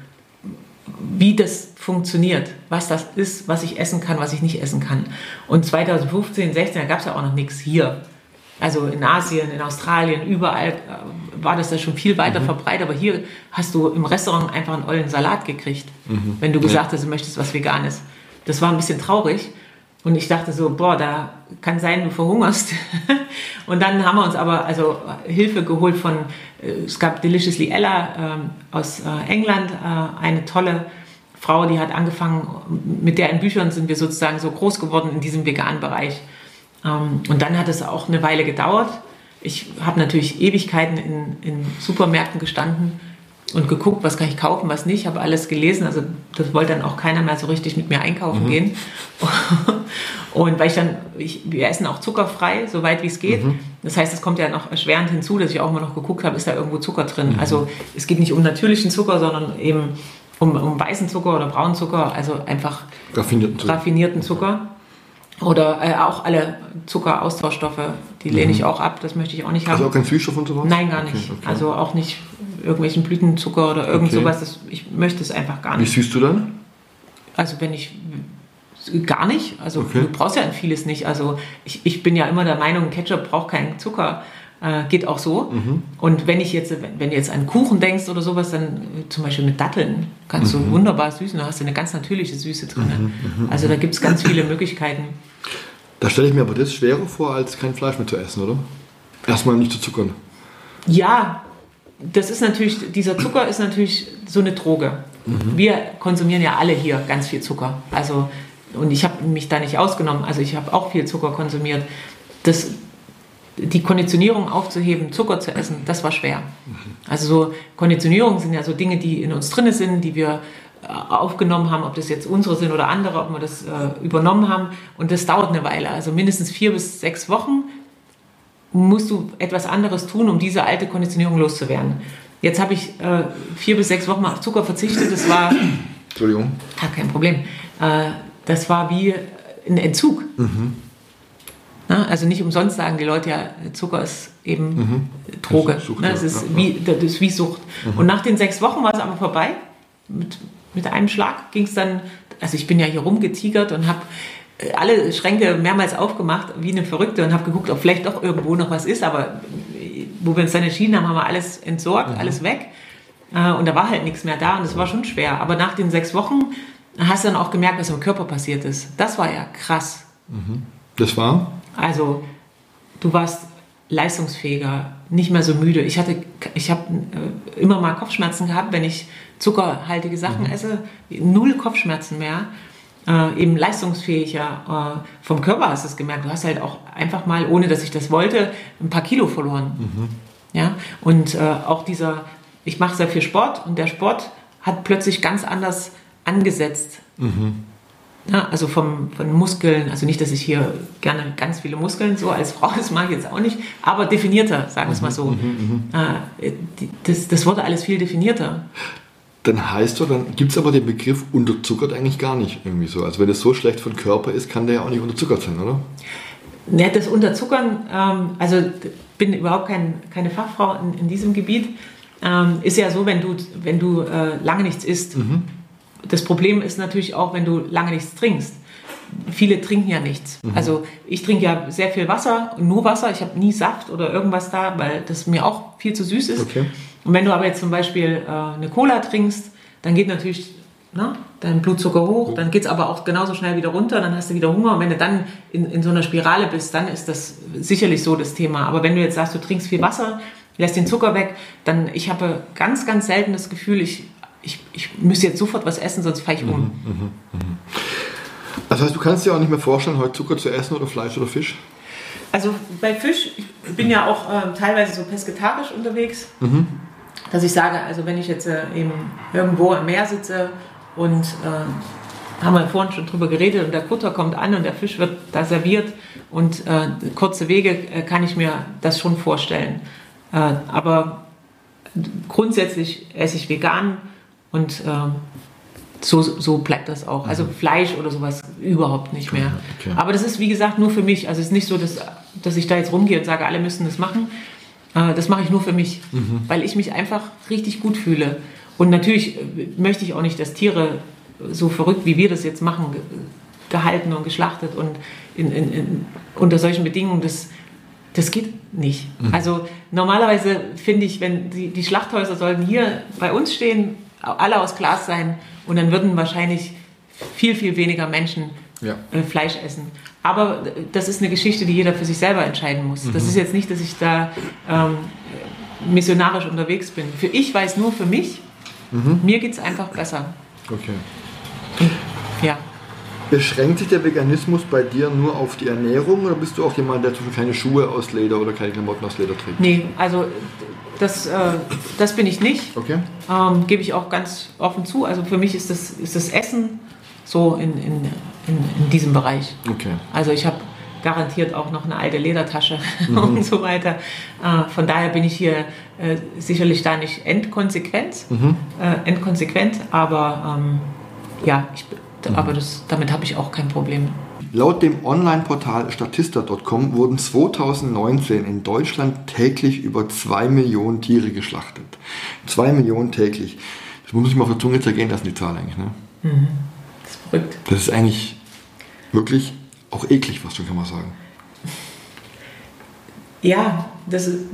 wie das funktioniert, was das ist, was ich essen kann, was ich nicht essen kann. Und 2015, 16, da gab es ja auch noch nichts hier. Also in Asien, in Australien, überall äh, war das da schon viel weiter mhm. verbreitet. Aber hier hast du im Restaurant einfach einen ollen Salat gekriegt, mhm. wenn du gesagt hast, du möchtest was Veganes. Das war ein bisschen traurig. Und ich dachte so, boah, da kann sein, du verhungerst. <laughs> und dann haben wir uns aber also Hilfe geholt von, äh, es gab Deliciously Ella ähm, aus äh, England, äh, eine tolle Frau, die hat angefangen, mit der in Büchern sind wir sozusagen so groß geworden in diesem veganen Bereich. Ähm, und dann hat es auch eine Weile gedauert. Ich habe natürlich Ewigkeiten in, in, Supermärkten gestanden und geguckt, was kann ich kaufen, was nicht. Habe alles gelesen. Also das wollte dann auch keiner mehr so richtig mit mir einkaufen mhm. gehen. <laughs> und weil ich dann, ich, wir essen auch zuckerfrei, soweit wie es geht. Mhm. Das heißt, es kommt ja noch erschwerend hinzu, dass ich auch immer noch geguckt habe, ist da irgendwo Zucker drin. Mhm. Also es geht nicht um natürlichen Zucker, sondern eben um, um weißen Zucker oder braunen Zucker, also einfach raffinierten Zucker. Raffinierten Zucker. Oder äh, auch alle Zuckeraustauschstoffe, die lehne mhm. ich auch ab, das möchte ich auch nicht haben. Also auch kein Süßstoff und sowas? Nein, gar nicht. Okay, okay. Also auch nicht irgendwelchen Blütenzucker oder irgend okay. sowas. Das, ich möchte es einfach gar nicht. Wie süßt du dann? Also wenn ich gar nicht, also du brauchst ja vieles nicht. Also ich, ich bin ja immer der Meinung, Ketchup braucht keinen Zucker. Äh, geht auch so. Mhm. Und wenn ich jetzt, wenn du jetzt an Kuchen denkst oder sowas, dann äh, zum Beispiel mit Datteln kannst mhm. du wunderbar süßen, da hast du eine ganz natürliche Süße drin. Mhm. mhm. Also da gibt es ganz viele Möglichkeiten. Da stelle ich mir aber das schwerer vor, als kein Fleisch mehr zu essen, oder? Erstmal nicht zu zuckern. Ja, das ist natürlich, dieser Zucker ist natürlich so eine Droge. Mhm. Wir konsumieren ja alle hier ganz viel Zucker. Also, und ich habe mich da nicht ausgenommen. Also ich habe auch viel Zucker konsumiert. Das, die Konditionierung aufzuheben, Zucker zu essen, das war schwer. Mhm. Also so Konditionierungen sind ja so Dinge, die in uns drin sind, die wir aufgenommen haben, ob das jetzt unsere sind oder andere, ob wir das äh, übernommen haben. Und das dauert eine Weile. Also mindestens vier bis sechs Wochen musst du etwas anderes tun, um diese alte Konditionierung loszuwerden. Jetzt habe ich äh, vier bis sechs Wochen auf Zucker verzichtet. Das war. Entschuldigung. Ja, kein Problem. Äh, das war wie ein Entzug. Na, also nicht umsonst sagen die Leute ja, Zucker ist eben Droge. Das ne? ja. es ist Ja, wie, das ist wie Sucht. Und nach den sechs Wochen war es aber vorbei. Mit, mit einem Schlag ging es dann, also ich bin ja hier rumgetigert und habe alle Schränke mehrmals aufgemacht, wie eine Verrückte und habe geguckt, ob vielleicht doch irgendwo noch was ist. Aber äh, wo wir uns dann entschieden haben, haben wir alles entsorgt, alles weg. Äh, Und da war halt nichts mehr da und es war schon schwer. Aber nach den sechs Wochen hast du dann auch gemerkt, was im Körper passiert ist. Das war ja krass. Das war? Also du warst leistungsfähiger, nicht mehr so müde. Ich hatte, ich habe äh, immer mal Kopfschmerzen gehabt, wenn ich zuckerhaltige Sachen esse. Null Kopfschmerzen mehr. Äh, eben leistungsfähiger. Äh, vom Körper hast du es gemerkt. Du hast halt auch einfach mal, ohne dass ich das wollte, ein paar Kilo verloren. Ja? Und äh, auch dieser, ich mache sehr viel Sport und der Sport hat plötzlich ganz anders angesetzt. Ja, also vom, von Muskeln, also nicht, dass ich hier gerne ganz viele Muskeln so als Frau, <laughs> das mache ich jetzt auch nicht, aber definierter, sagen wir es mal so. Äh, die, das, das wurde alles viel definierter. Dann heißt so, dann gibt es aber den Begriff unterzuckert eigentlich gar nicht irgendwie so. Also wenn es so schlecht von Körper ist, kann der ja auch nicht unterzuckert sein, oder? Ja, das Unterzuckern, ähm, also bin überhaupt kein, keine Fachfrau in, in diesem Gebiet, ähm, ist ja so, wenn du, wenn du äh, lange nichts isst. Das Problem ist natürlich auch, wenn du lange nichts trinkst. Viele trinken ja nichts. Also ich trinke ja sehr viel Wasser, nur Wasser. Ich habe nie Saft oder irgendwas da, weil das mir auch viel zu süß ist. Okay. Und wenn du aber jetzt zum Beispiel äh, eine Cola trinkst, dann geht natürlich ne, dein Blutzucker hoch, dann geht es aber auch genauso schnell wieder runter, dann hast du wieder Hunger. Und wenn du dann in, in so einer Spirale bist, dann ist das sicherlich so das Thema. Aber wenn du jetzt sagst, du trinkst viel Wasser, lässt den Zucker weg, dann ich habe ganz, ganz selten das Gefühl, ich, ich, ich müsste jetzt sofort was essen, sonst falle ich um. Das heißt, du kannst dir auch nicht mehr vorstellen, heute Zucker zu essen oder Fleisch oder Fisch? Also bei Fisch, ich bin ja auch äh, teilweise so pesketarisch unterwegs, dass ich sage, also wenn ich jetzt äh, eben irgendwo am Meer sitze und äh, haben wir vorhin schon drüber geredet und der Kutter kommt an und der Fisch wird da serviert und äh, kurze Wege äh, kann ich mir das schon vorstellen. Äh, aber grundsätzlich esse ich vegan und ähm, so, so bleibt das auch. Also Fleisch oder sowas überhaupt nicht mehr. Okay. Aber das ist, wie gesagt, nur für mich. Also es ist nicht so, dass, dass ich da jetzt rumgehe und sage, alle müssen das machen. Äh, Das mache ich nur für mich, weil ich mich einfach richtig gut fühle. Und natürlich äh, möchte ich auch nicht, dass Tiere so verrückt, wie wir das jetzt machen, ge- gehalten und geschlachtet und in, in, in, unter solchen Bedingungen, das, das geht nicht. Also normalerweise finde ich, wenn die, die Schlachthäuser sollten hier bei uns stehen, alle aus Glas sein und dann würden wahrscheinlich viel, viel weniger Menschen Ja. äh, Fleisch essen. Aber äh, das ist eine Geschichte, die jeder für sich selber entscheiden muss. Das ist jetzt nicht, dass ich da ähm, missionarisch unterwegs bin. Für ich weiß nur für mich, mir geht es einfach besser. Okay. Ja. Beschränkt sich der Veganismus bei dir nur auf die Ernährung oder bist du auch jemand, der zum Beispiel keine Schuhe aus Leder oder keine Klamotten aus Leder trägt? Nee, also das, äh, das bin ich nicht. Okay. Ähm, Gebe ich auch ganz offen zu. Also für mich ist das, ist das Essen so in, in, in, in diesem Bereich. Okay. Also ich habe garantiert auch noch eine alte Ledertasche <laughs> und so weiter. Äh, von daher bin ich hier äh, sicherlich da nicht endkonsequent, äh, endkonsequent aber ähm, ja, ich, aber das, damit habe ich auch kein Problem. Laut dem Online-Portal Statista.com wurden 2019 in Deutschland täglich über 2 Millionen Tiere geschlachtet. 2 Millionen täglich. Das muss ich mal auf der Zunge zergehen lassen, die Zahl eigentlich. Ne? Das ist verrückt. Das ist eigentlich wirklich auch eklig, was du kann man sagen. Ja, das ist,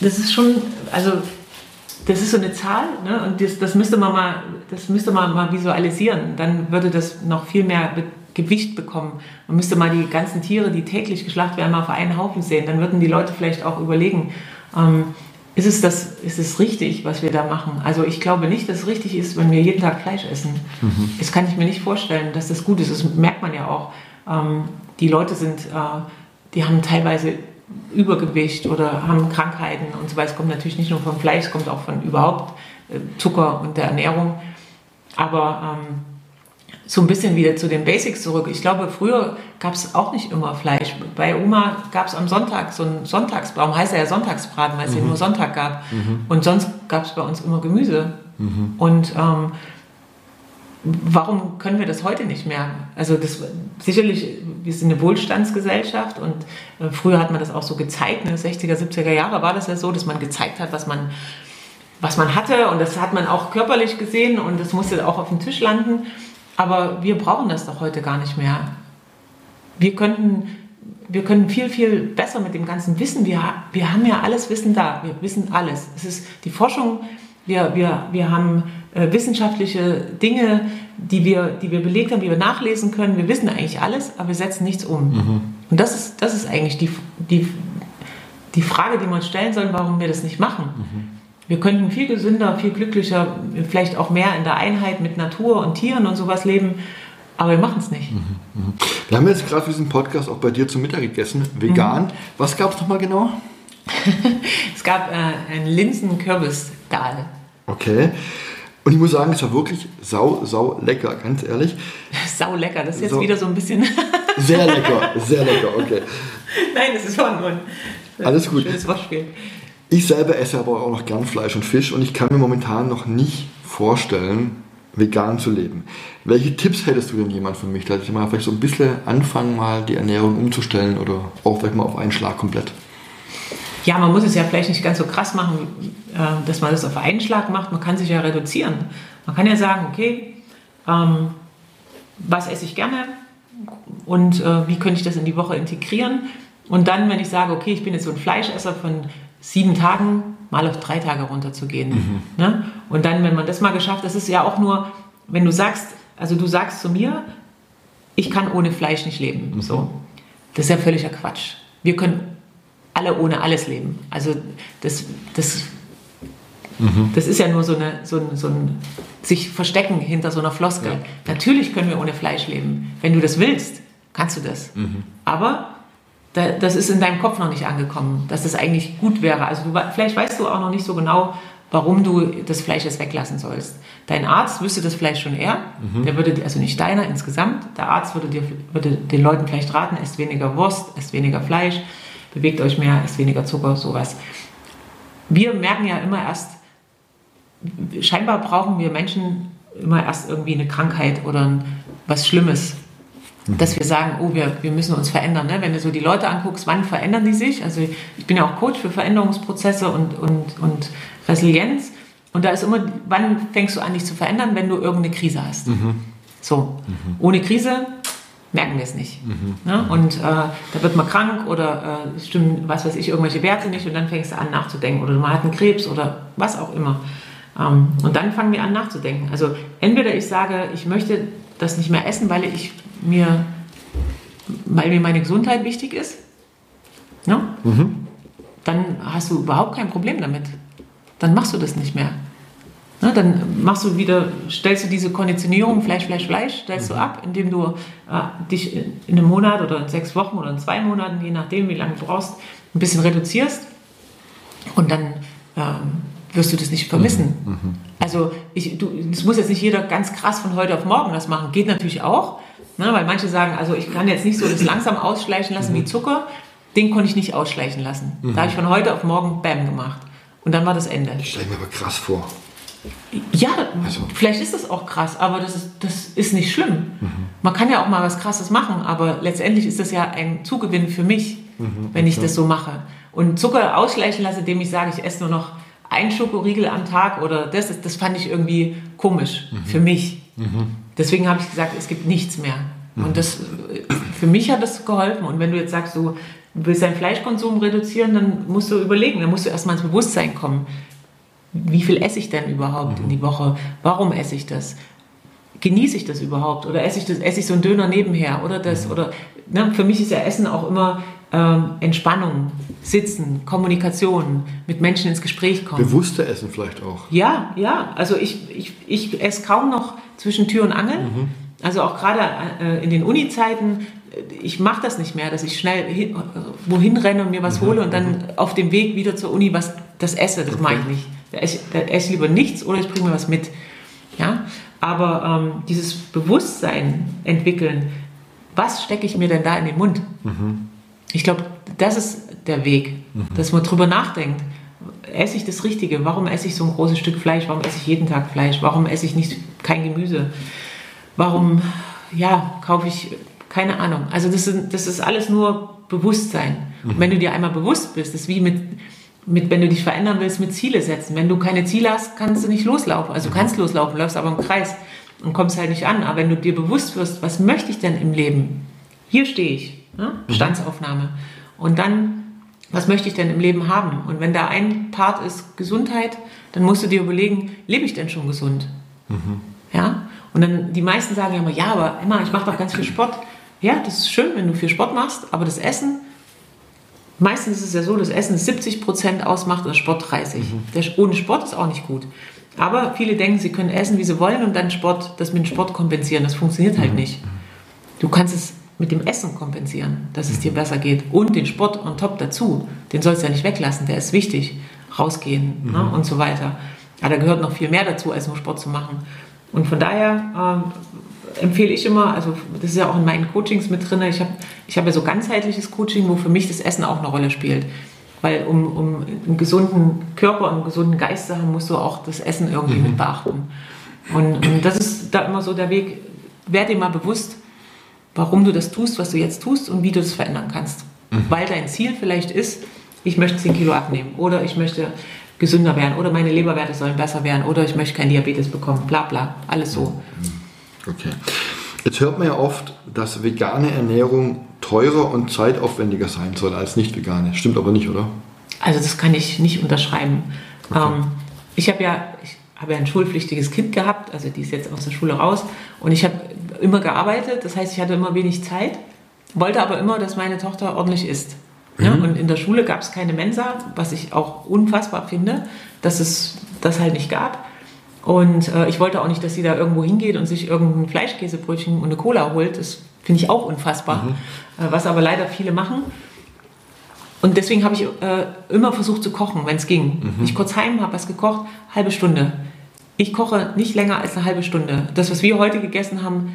das ist schon, also das ist so eine Zahl ne? und das, das, müsste man mal, das müsste man mal visualisieren. Dann würde das noch viel mehr Be Gewicht bekommen. Man müsste mal die ganzen Tiere, die täglich geschlachtet werden, mal auf einen Haufen sehen. Dann würden die Leute vielleicht auch überlegen, ähm, ist, es das, ist es richtig, was wir da machen? Also ich glaube nicht, dass es richtig ist, wenn wir jeden Tag Fleisch essen. Das kann ich mir nicht vorstellen, dass das gut ist. Das merkt man ja auch. Ähm, die Leute sind, äh, die haben teilweise Übergewicht oder haben Krankheiten und so weiter. Es kommt natürlich nicht nur vom Fleisch, es kommt auch von überhaupt äh, Zucker und der Ernährung. Aber ähm, so ein bisschen wieder zu den Basics zurück. Ich glaube, früher gab es auch nicht immer Fleisch. Bei Oma gab es am Sonntag so einen Sonntagsbraten, heißt er ja Sonntagsbraten, weil es den nur Sonntag gab. Und sonst gab es bei uns immer Gemüse. Und ähm, warum können wir das heute nicht mehr? Also das sicherlich, wir sind eine Wohlstandsgesellschaft und äh, früher hat man das auch so gezeigt, in den 60er, 70er Jahre war das ja so, dass man gezeigt hat, was man, was man hatte und das hat man auch körperlich gesehen und das musste auch auf dem Tisch landen. Aber wir brauchen das doch heute gar nicht mehr. Wir könnten, wir können viel, viel besser mit dem ganzen Wissen. Wir, wir haben ja alles Wissen da. Wir wissen alles. Es ist die Forschung, wir, wir, wir haben äh, wissenschaftliche Dinge, die wir, die wir belegt haben, die wir nachlesen können. Wir wissen eigentlich alles, aber wir setzen nichts um. Mhm. Und das ist, das ist eigentlich die, die, die Frage, die uns stellen sollen, warum wir das nicht machen. Mhm. Wir könnten viel gesünder, viel glücklicher, vielleicht auch mehr in der Einheit mit Natur und Tieren und sowas leben, aber wir machen es nicht. Mhm. mhm. Wir haben jetzt gerade für diesen Podcast auch bei dir zum Mittag gegessen, vegan. Mhm. Was gab es nochmal genau? <laughs> es gab äh, ein Linsen-Kürbis-Dahl. Okay. Und ich muss sagen, es war wirklich sau, sau lecker, ganz ehrlich. <laughs> Sau lecker, das ist jetzt so. wieder so ein bisschen. <laughs> sehr lecker, sehr lecker, okay. <laughs> Nein, das ist von und Alles gut. Schönes Wortspiel. Ich selber esse aber auch noch gern Fleisch und Fisch und ich kann mir momentan noch nicht vorstellen, vegan zu leben. Welche Tipps hättest du denn jemand für mich, dass ich mal vielleicht so ein bisschen anfangen, mal die Ernährung umzustellen oder auch vielleicht mal auf einen Schlag komplett? Ja, man muss es ja vielleicht nicht ganz so krass machen, äh, dass man das auf einen Schlag macht. Man kann sich ja reduzieren. Man kann ja sagen, okay, ähm, was esse ich gerne und äh, wie könnte ich das in die Woche integrieren? Und dann, wenn ich sage, okay, ich bin jetzt so ein Fleischesser von sieben Tagen, mal auf drei Tage runterzugehen. Mhm. Ne? Und dann, wenn man das mal geschafft, das ist ja auch nur, wenn du sagst, also du sagst zu mir, ich kann ohne Fleisch nicht leben. Mhm. So. Das ist ja völliger Quatsch. Wir können alle ohne alles leben. Also das, das, mhm. das ist ja nur so, eine, so, ein, so ein sich verstecken hinter so einer Floskel. Ja. Natürlich können wir ohne Fleisch leben. Wenn du das willst, kannst du das. Mhm. Aber da, das ist in deinem Kopf noch nicht angekommen, dass das eigentlich gut wäre. Also du, vielleicht weißt du auch noch nicht so genau, warum du das Fleisch jetzt weglassen sollst. Dein Arzt wüsste das vielleicht schon eher. Mhm. Der würde, also nicht deiner insgesamt, der Arzt würde, dir, würde den Leuten vielleicht raten, esst weniger Wurst, esst weniger Fleisch bewegt euch mehr, isst weniger Zucker, sowas. Wir merken ja immer erst, scheinbar brauchen wir Menschen immer erst irgendwie eine Krankheit oder was Schlimmes, mhm. dass wir sagen, oh, wir, wir müssen uns verändern. Ne? Wenn du so die Leute anguckst, wann verändern die sich? Also ich bin ja auch Coach für Veränderungsprozesse und, und, und Resilienz. Und da ist immer, wann fängst du an, dich zu verändern, wenn du irgendeine Krise hast? Mhm. So, mhm. ohne Krise merken wir es nicht. Mhm. Ne? Und äh, da wird man krank oder äh, stimmen, was weiß ich, irgendwelche Werte nicht und dann fängst du an nachzudenken oder man hat einen Krebs oder was auch immer. Ähm, und dann fangen wir an nachzudenken. Also entweder ich sage, ich möchte das nicht mehr essen, weil ich mir, weil mir meine Gesundheit wichtig ist. Ne? Mhm. Dann hast du überhaupt kein Problem damit. Dann machst du das nicht mehr. Ne, dann machst du wieder, stellst du diese Konditionierung Fleisch, Fleisch, Fleisch, stellst mhm. du ab, indem du äh, dich in einem Monat oder in sechs Wochen oder in zwei Monaten, je nachdem, wie lange du brauchst, ein bisschen reduzierst und dann ähm, wirst du das nicht vermissen. Mhm. mhm. Also ich, du, das muss jetzt nicht jeder ganz krass von heute auf morgen das machen, geht natürlich auch, ne, weil manche sagen, also ich kann jetzt nicht so das langsam ausschleichen lassen mhm. wie Zucker, den konnte ich nicht ausschleichen lassen. Da mhm. habe ich von heute auf morgen Bam gemacht und dann war das Ende. Ich stelle mir aber krass vor. Ja, also. vielleicht ist das auch krass, aber das ist, das ist nicht schlimm. Mhm. Man kann ja auch mal was Krasses machen, aber letztendlich ist das ja ein Zugewinn für mich, mhm. wenn ich okay. das so mache. Und Zucker ausschleichen lasse, indem ich sage, ich esse nur noch einen Schokoriegel am Tag oder das, das fand ich irgendwie komisch mhm. für mich. Mhm. Deswegen habe ich gesagt, es gibt nichts mehr. Mhm. Und das, für mich hat das geholfen. Und wenn du jetzt sagst, du willst deinen Fleischkonsum reduzieren, dann musst du überlegen, dann musst du erstmal ins Bewusstsein kommen wie viel esse ich denn überhaupt mhm. in die Woche? Warum esse ich das? Genieße ich das überhaupt? Oder esse ich, das, esse ich so einen Döner nebenher? Oder das? Mhm. Oder, ne, für mich ist ja Essen auch immer ähm, Entspannung, Sitzen, Kommunikation, mit Menschen ins Gespräch kommen. Bewusste Essen vielleicht auch. Ja, ja. Also ich, ich, ich esse kaum noch zwischen Tür und Angel. Mhm. Also auch gerade äh, in den Uni-Zeiten, ich mache das nicht mehr, dass ich schnell hin, wohin renne und mir was mhm. hole und dann mhm. auf dem Weg wieder zur Uni was das esse. Das okay. mache ich nicht. Da esse, da esse ich lieber nichts oder ich bringe mir was mit. Ja? Aber ähm, dieses Bewusstsein entwickeln, was stecke ich mir denn da in den Mund? Mhm. Ich glaube, das ist der Weg, mhm. dass man drüber nachdenkt. Esse ich das Richtige? Warum esse ich so ein großes Stück Fleisch? Warum esse ich jeden Tag Fleisch? Warum esse ich nicht kein Gemüse? warum ja, kaufe ich, keine Ahnung. Also das ist, das ist alles nur Bewusstsein. Mhm. Und wenn du dir einmal bewusst bist, ist wie mit, mit, wenn du dich verändern willst, mit Ziele setzen. Wenn du keine Ziele hast, kannst du nicht loslaufen. Also du kannst loslaufen, läufst aber im Kreis und kommst halt nicht an. Aber wenn du dir bewusst wirst, was möchte ich denn im Leben? Hier stehe ich, ne? Bestandsaufnahme. Und dann, was möchte ich denn im Leben haben? Und wenn da ein Part ist Gesundheit, dann musst du dir überlegen, lebe ich denn schon gesund? Mhm. Ja? Und dann die meisten sagen ja immer, ja, aber Emma, ich mache doch ganz viel Sport. Ja, das ist schön, wenn du viel Sport machst, aber das Essen, meistens ist es ja so, dass Essen 70 Prozent ausmacht und Sport 30. Mhm. Der, ohne Sport ist auch nicht gut. Aber viele denken, sie können essen, wie sie wollen und dann Sport, das mit dem Sport kompensieren. Das funktioniert halt mhm. nicht. Du kannst es mit dem Essen kompensieren, dass es dir besser geht. Und den Sport on top dazu, den sollst du ja nicht weglassen, der ist wichtig. Rausgehen ne, mhm. ne, und so weiter. Aber da gehört noch viel mehr dazu, als nur Sport zu machen. Und von daher äh, empfehle ich immer, also das ist ja auch in meinen Coachings mit drin, ich habe ich hab ja so ganzheitliches Coaching, wo für mich das Essen auch eine Rolle spielt. Weil um, um einen gesunden Körper und einen gesunden Geist zu haben, musst du auch das Essen irgendwie mhm. mit beachten. Und, und, das ist da immer so der Weg, werde dir mal bewusst, warum du das tust, was du jetzt tust und wie du das verändern kannst. Mhm. Weil dein Ziel vielleicht ist, ich möchte 10 Kilo abnehmen oder ich möchte gesünder werden oder meine Leberwerte sollen besser werden oder ich möchte kein Diabetes bekommen, bla bla, alles so. Okay. Jetzt hört man ja oft, dass vegane Ernährung teurer und zeitaufwendiger sein soll als nicht vegane. Stimmt aber nicht, oder? Also das kann ich nicht unterschreiben. Okay. Ähm, ich habe ja, ich habe ja ein schulpflichtiges Kind gehabt, also die ist jetzt aus der Schule raus und ich habe immer gearbeitet, das heißt, ich hatte immer wenig Zeit, wollte aber immer, dass meine Tochter ordentlich isst. Ja, mhm. und in der Schule gab es keine Mensa, was ich auch unfassbar finde, dass es das halt nicht gab. Und äh, ich wollte auch nicht, dass sie da irgendwo hingeht und sich irgendein Fleischkäsebrötchen und eine Cola holt. Das finde ich auch unfassbar, mhm. äh, was aber leider viele machen. Und deswegen habe ich äh, immer versucht zu kochen, wenn es ging. Mhm. Ich kurz heim, habe was gekocht, halbe Stunde. Ich koche nicht länger als eine halbe Stunde. Das, was wir heute gegessen haben,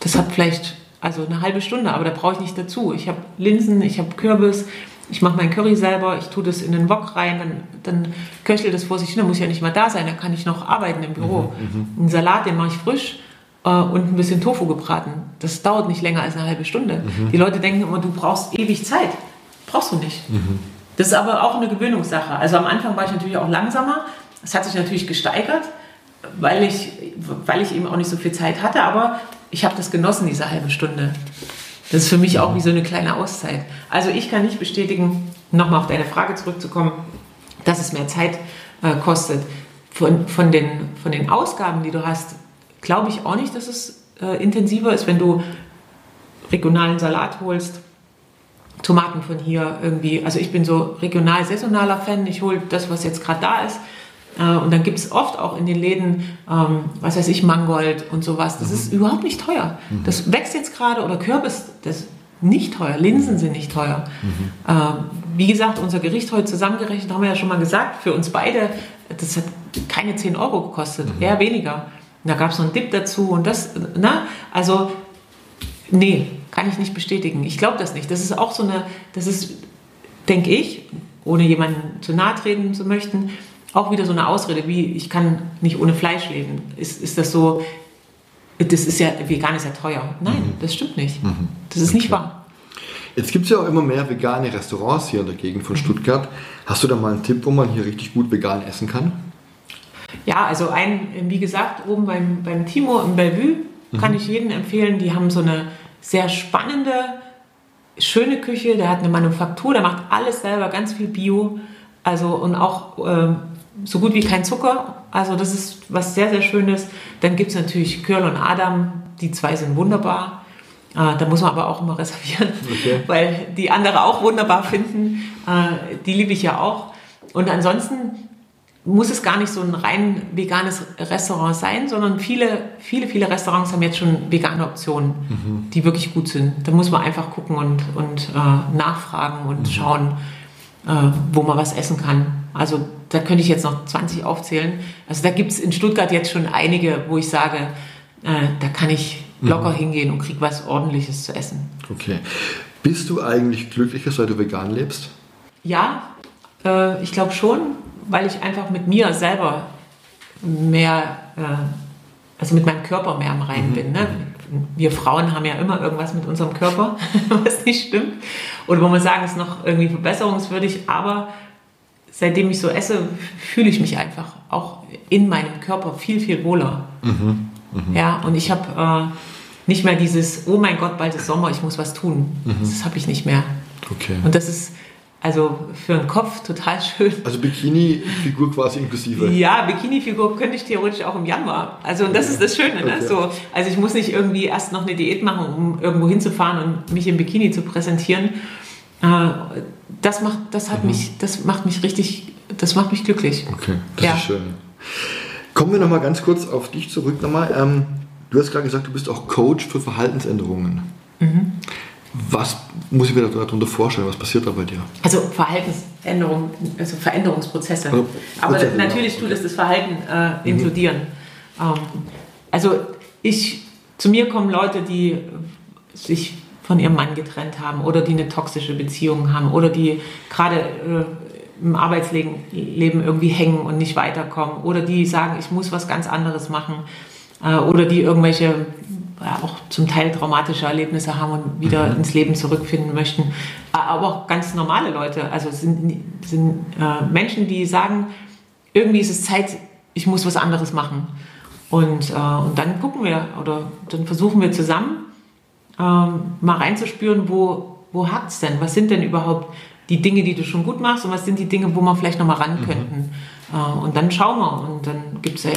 das hat vielleicht also eine halbe Stunde, aber da brauche ich nicht dazu. Ich habe Linsen, ich habe Kürbis, ich mache mein Curry selber, ich tue das in den Wok rein, dann, dann köchelt das vor sich hin, dann muss ich ja nicht mal da sein, dann kann ich noch arbeiten im Büro. Mhm, mhm. Einen Salat, den mache ich frisch äh, und ein bisschen Tofu gebraten. Das dauert nicht länger als eine halbe Stunde. Mhm. Die Leute denken immer, du brauchst ewig Zeit. Brauchst du nicht. Mhm. Das ist aber auch eine Gewöhnungssache. Also am Anfang war ich natürlich auch langsamer. Es hat sich natürlich gesteigert, weil ich, weil ich eben auch nicht so viel Zeit hatte, aber ich habe das genossen, diese halbe Stunde. Das ist für mich auch wie so eine kleine Auszeit. Also ich kann nicht bestätigen, nochmal auf deine Frage zurückzukommen, dass es mehr Zeit äh, kostet. Von, von, den, von den Ausgaben, die du hast, glaube ich auch nicht, dass es äh, intensiver ist, wenn du regionalen Salat holst, Tomaten von hier irgendwie. Also ich bin so regional saisonaler Fan. Ich hole das, was jetzt gerade da ist. Äh, und dann gibt es oft auch in den Läden, ähm, was weiß ich, Mangold und sowas. Das mhm. ist überhaupt nicht teuer. Mhm. Das wächst jetzt gerade oder Kürbis, das ist nicht teuer. Linsen sind nicht teuer. Mhm. Ähm, wie gesagt, unser Gericht heute zusammengerechnet, haben wir ja schon mal gesagt, für uns beide, das hat keine 10 Euro gekostet, mhm. eher weniger. Und da gab es noch einen Dip dazu und das, na, also, nee, kann ich nicht bestätigen. Ich glaube das nicht. Das ist auch so eine, das ist, denke ich, ohne jemanden zu nahe treten zu möchten, auch wieder so eine Ausrede, wie ich kann nicht ohne Fleisch leben. Ist, ist das so, das ist ja, vegan ist ja teuer. Nein, mhm. das stimmt nicht. Mhm. Das ist okay. nicht wahr. Jetzt gibt es ja auch immer mehr vegane Restaurants hier in der Gegend von mhm. Stuttgart. Hast du da mal einen Tipp, wo man hier richtig gut vegan essen kann? Ja, also ein, wie gesagt, oben beim, beim Timo im Bellevue kann mhm. ich jedem empfehlen. Die haben so eine sehr spannende, schöne Küche. Der hat eine Manufaktur, der macht alles selber, ganz viel Bio. Also und auch ähm, so gut wie kein Zucker. Also das ist was sehr, sehr Schönes. Dann gibt es natürlich Curl und Adam. Die zwei sind wunderbar. Äh, da muss man aber auch immer <laughs> reservieren, okay. weil die andere auch wunderbar finden. Äh, die liebe ich ja auch. Und ansonsten muss es gar nicht so ein rein veganes Restaurant sein, sondern viele, viele, viele Restaurants haben jetzt schon vegane Optionen, mhm. die wirklich gut sind. Da muss man einfach gucken und, und äh, nachfragen und mhm. schauen, äh, wo man was essen kann. Also da könnte ich jetzt noch 20 aufzählen. Also da gibt es in Stuttgart jetzt schon einige, wo ich sage, äh, da kann ich locker mhm. hingehen und kriege was Ordentliches zu essen. Okay. Bist du eigentlich glücklicher, seit du vegan lebst? Ja, äh, ich glaube schon, weil ich einfach mit mir selber mehr, äh, also mit meinem Körper mehr am Reinen bin. Ne? Wir Frauen haben ja immer irgendwas mit unserem Körper, <laughs> was nicht stimmt. Oder wo man sagen, ist noch irgendwie verbesserungswürdig. Aber seitdem ich so esse, fühle ich mich einfach auch in meinem Körper viel, viel wohler. Mhm. Mhm. Ja, und ich habe äh, nicht mehr dieses, oh mein Gott, bald ist Sommer, ich muss was tun. Mhm. Das habe ich nicht mehr. Okay. Und das ist also für den Kopf total schön. Also Bikini-Figur quasi inklusive. Ja, Bikini-Figur könnte ich theoretisch auch im Januar. Also und das ist das Schöne. Ne? Okay. So, also ich muss nicht irgendwie erst noch eine Diät machen, um irgendwo hinzufahren und mich im Bikini zu präsentieren. Äh, das macht, das hat mhm. mich, das macht mich richtig, das macht mich glücklich. Okay, das ja. ist schön. Kommen wir nochmal ganz kurz auf dich zurück nochmal. Ähm, du hast gerade gesagt, du bist auch Coach für Verhaltensänderungen. Mhm. Was muss ich mir darunter vorstellen? Was passiert da bei dir? Also Verhaltensänderungen, also Veränderungsprozesse. Also, Aber natürlich tut es das Verhalten äh, inkludieren. Mhm. Ähm, also ich, zu mir kommen Leute, die sich von ihrem Mann getrennt haben oder die eine toxische Beziehung haben oder die gerade äh, im Arbeitsleben irgendwie hängen und nicht weiterkommen oder die sagen, ich muss was ganz anderes machen äh, oder die irgendwelche ja, auch zum Teil traumatische Erlebnisse haben und wieder mhm. ins Leben zurückfinden möchten. Äh, aber auch ganz normale Leute, also sind, sind äh, Menschen, die sagen, irgendwie ist es Zeit, ich muss was anderes machen. Und, äh, und dann gucken wir oder dann versuchen wir zusammen ähm, mal reinzuspüren, wo, wo hakt es denn? Was sind denn überhaupt die Dinge, die du schon gut machst und was sind die Dinge, wo wir vielleicht noch mal ran mhm. könnten? Mhm. und dann schauen wir und dann gibt es ja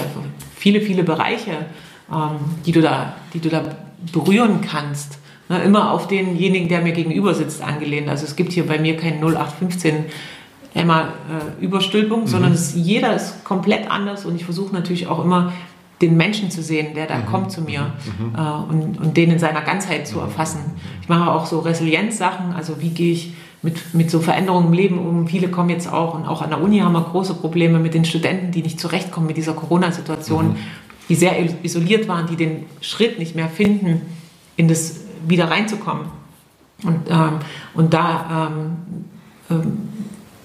viele, viele Bereiche ähm, die, du da, die du da berühren kannst. Ne, immer auf denjenigen, der mir gegenüber sitzt, angelehnt. Also es gibt hier bei mir kein 0815 Emma äh, Überstülpung, mhm. sondern es, jeder ist komplett anders und ich versuche natürlich auch immer den Menschen zu sehen, der da mhm. kommt zu mir mhm. äh, und, und den in seiner Ganzheit zu erfassen. Ich mache auch so Resilienzsachen, also wie gehe ich mit, mit so Veränderungen im Leben um. Viele kommen jetzt auch und auch an der Uni haben wir große Probleme mit den Studenten, die nicht zurechtkommen mit dieser Corona-Situation. Mhm die sehr isoliert waren, die den Schritt nicht mehr finden, in das wieder reinzukommen. Und, ähm, und da ähm, ähm,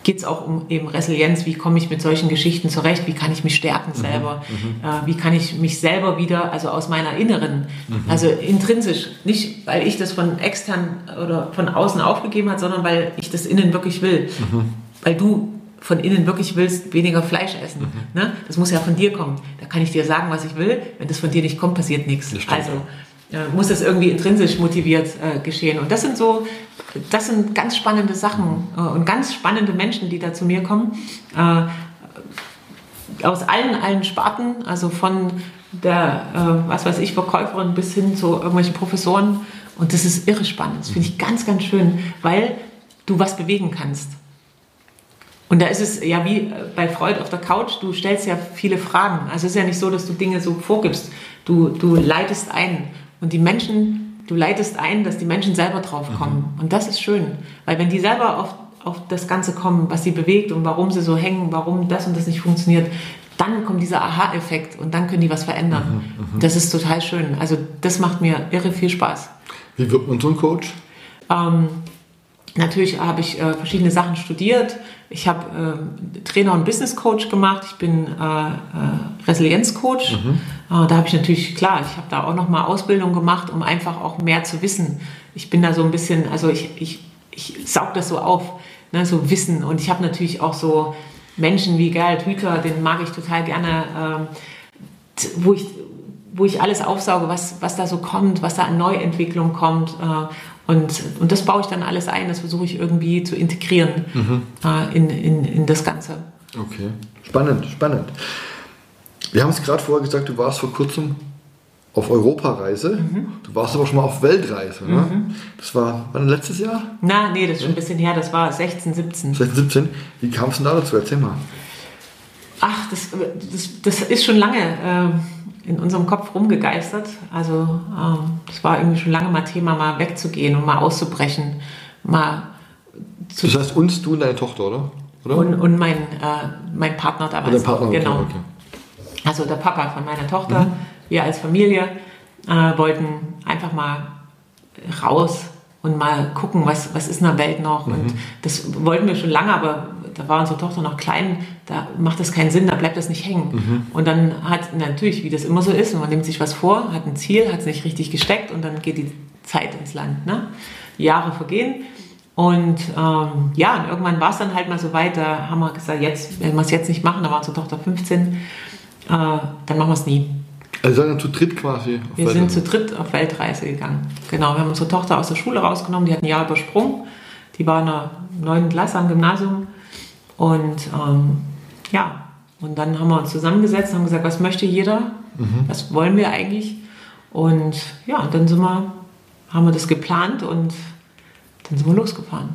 geht es auch um eben Resilienz, wie komme ich mit solchen Geschichten zurecht, wie kann ich mich stärken mhm, selber, mhm. äh, wie kann ich mich selber wieder, also aus meiner inneren, mhm. also intrinsisch, nicht weil ich das von extern oder von außen aufgegeben habe, sondern weil ich das innen wirklich will. Mhm. Weil du von innen wirklich willst, weniger Fleisch essen. Mhm. Ne? Das muss ja von dir kommen. Da kann ich dir sagen, was ich will. Wenn das von dir nicht kommt, passiert nichts. Also muss das irgendwie intrinsisch motiviert äh, geschehen. Und das sind so, das sind ganz spannende Sachen äh, und ganz spannende Menschen, die da zu mir kommen. Äh, aus allen, allen Sparten, also von der, äh, was weiß ich, Verkäuferin bis hin zu irgendwelchen Professoren. Und das ist irre spannend. Das finde ich ganz, ganz schön, weil du was bewegen kannst. Und da ist es ja wie bei Freud auf der Couch, du stellst ja viele Fragen. Also es ist ja nicht so, dass du Dinge so vorgibst. Du, du leitest ein. Und die Menschen, du leitest ein, dass die Menschen selber drauf mhm. kommen. Mhm. Und das ist schön. Weil wenn die selber auf, auf das Ganze kommen, was sie bewegt und warum sie so hängen, warum das und das nicht funktioniert, dann kommt dieser Aha-Effekt und dann können die was verändern. Mhm, mhm. das ist total schön. Also das macht mir irre viel Spaß. Wie wird man so ein Coach? Ähm, Natürlich habe ich äh, verschiedene Sachen studiert. Ich habe äh, Trainer und Business Coach gemacht. Ich bin äh, äh Resilienzcoach. Mhm. Äh, da habe ich natürlich, klar, ich habe da auch nochmal Ausbildung gemacht, um einfach auch mehr zu wissen. Ich bin da so ein bisschen, also ich, ich, ich saug das so auf, ne, so Wissen. Und ich habe natürlich auch so Menschen wie Gerald Hüther, den mag ich total gerne, ähm, wo ich wo ich alles aufsauge, was, was da so kommt, was da an Neuentwicklung kommt. Und, und das baue ich dann alles ein, das versuche ich irgendwie zu integrieren mhm. äh, in, in, in das Ganze. Okay, spannend, spannend. Wir haben es gerade vorher gesagt, du warst vor kurzem auf Europareise. Mhm. Du warst aber schon mal auf Weltreise. Ne? Mhm. Das war wann letztes Jahr? Na, nee, das ist schon ein bisschen her. Das war 16, 17. 16, 17. Wie kam es denn da dazu? Erzähl mal. Ach, das, das, das ist schon lange. Äh, in unserem Kopf rumgegeistert. Also ähm, das war irgendwie schon lange mal Thema, mal wegzugehen und mal auszubrechen. Mal zu das heißt uns, du und deine Tochter, oder? oder? Und, und mein, äh, mein Partner damals. Der Partner, genau. Okay, Also der Papa von meiner Tochter. Mhm. Wir als Familie äh, wollten einfach mal raus und mal gucken, was, was ist in der Welt noch. Mhm. Und das wollten wir schon lange, aber da war unsere Tochter noch klein, da macht das keinen Sinn, da bleibt das nicht hängen. Und dann hat natürlich, wie das immer so ist, man nimmt sich was vor, hat ein Ziel, hat es nicht richtig gesteckt und dann geht die Zeit ins Land. Ne? Die Jahre vergehen. Und ähm, ja, und irgendwann war es dann halt mal so weit, da haben wir gesagt, jetzt, wenn wir es jetzt nicht machen, da war unsere Tochter 15, äh, dann machen wir es nie. Also seid ihr zu dritt quasi? Wir sind Weltreise? zu dritt auf Weltreise gegangen. Genau, wir haben unsere Tochter aus der Schule rausgenommen, die hat ein Jahr übersprungen. Die war in der neunten Klasse am Gymnasium. Und ähm, ja, und dann haben wir uns zusammengesetzt und haben gesagt, was möchte jeder? Was wollen wir eigentlich? Und ja, dann sind wir, haben wir das geplant und dann sind wir losgefahren.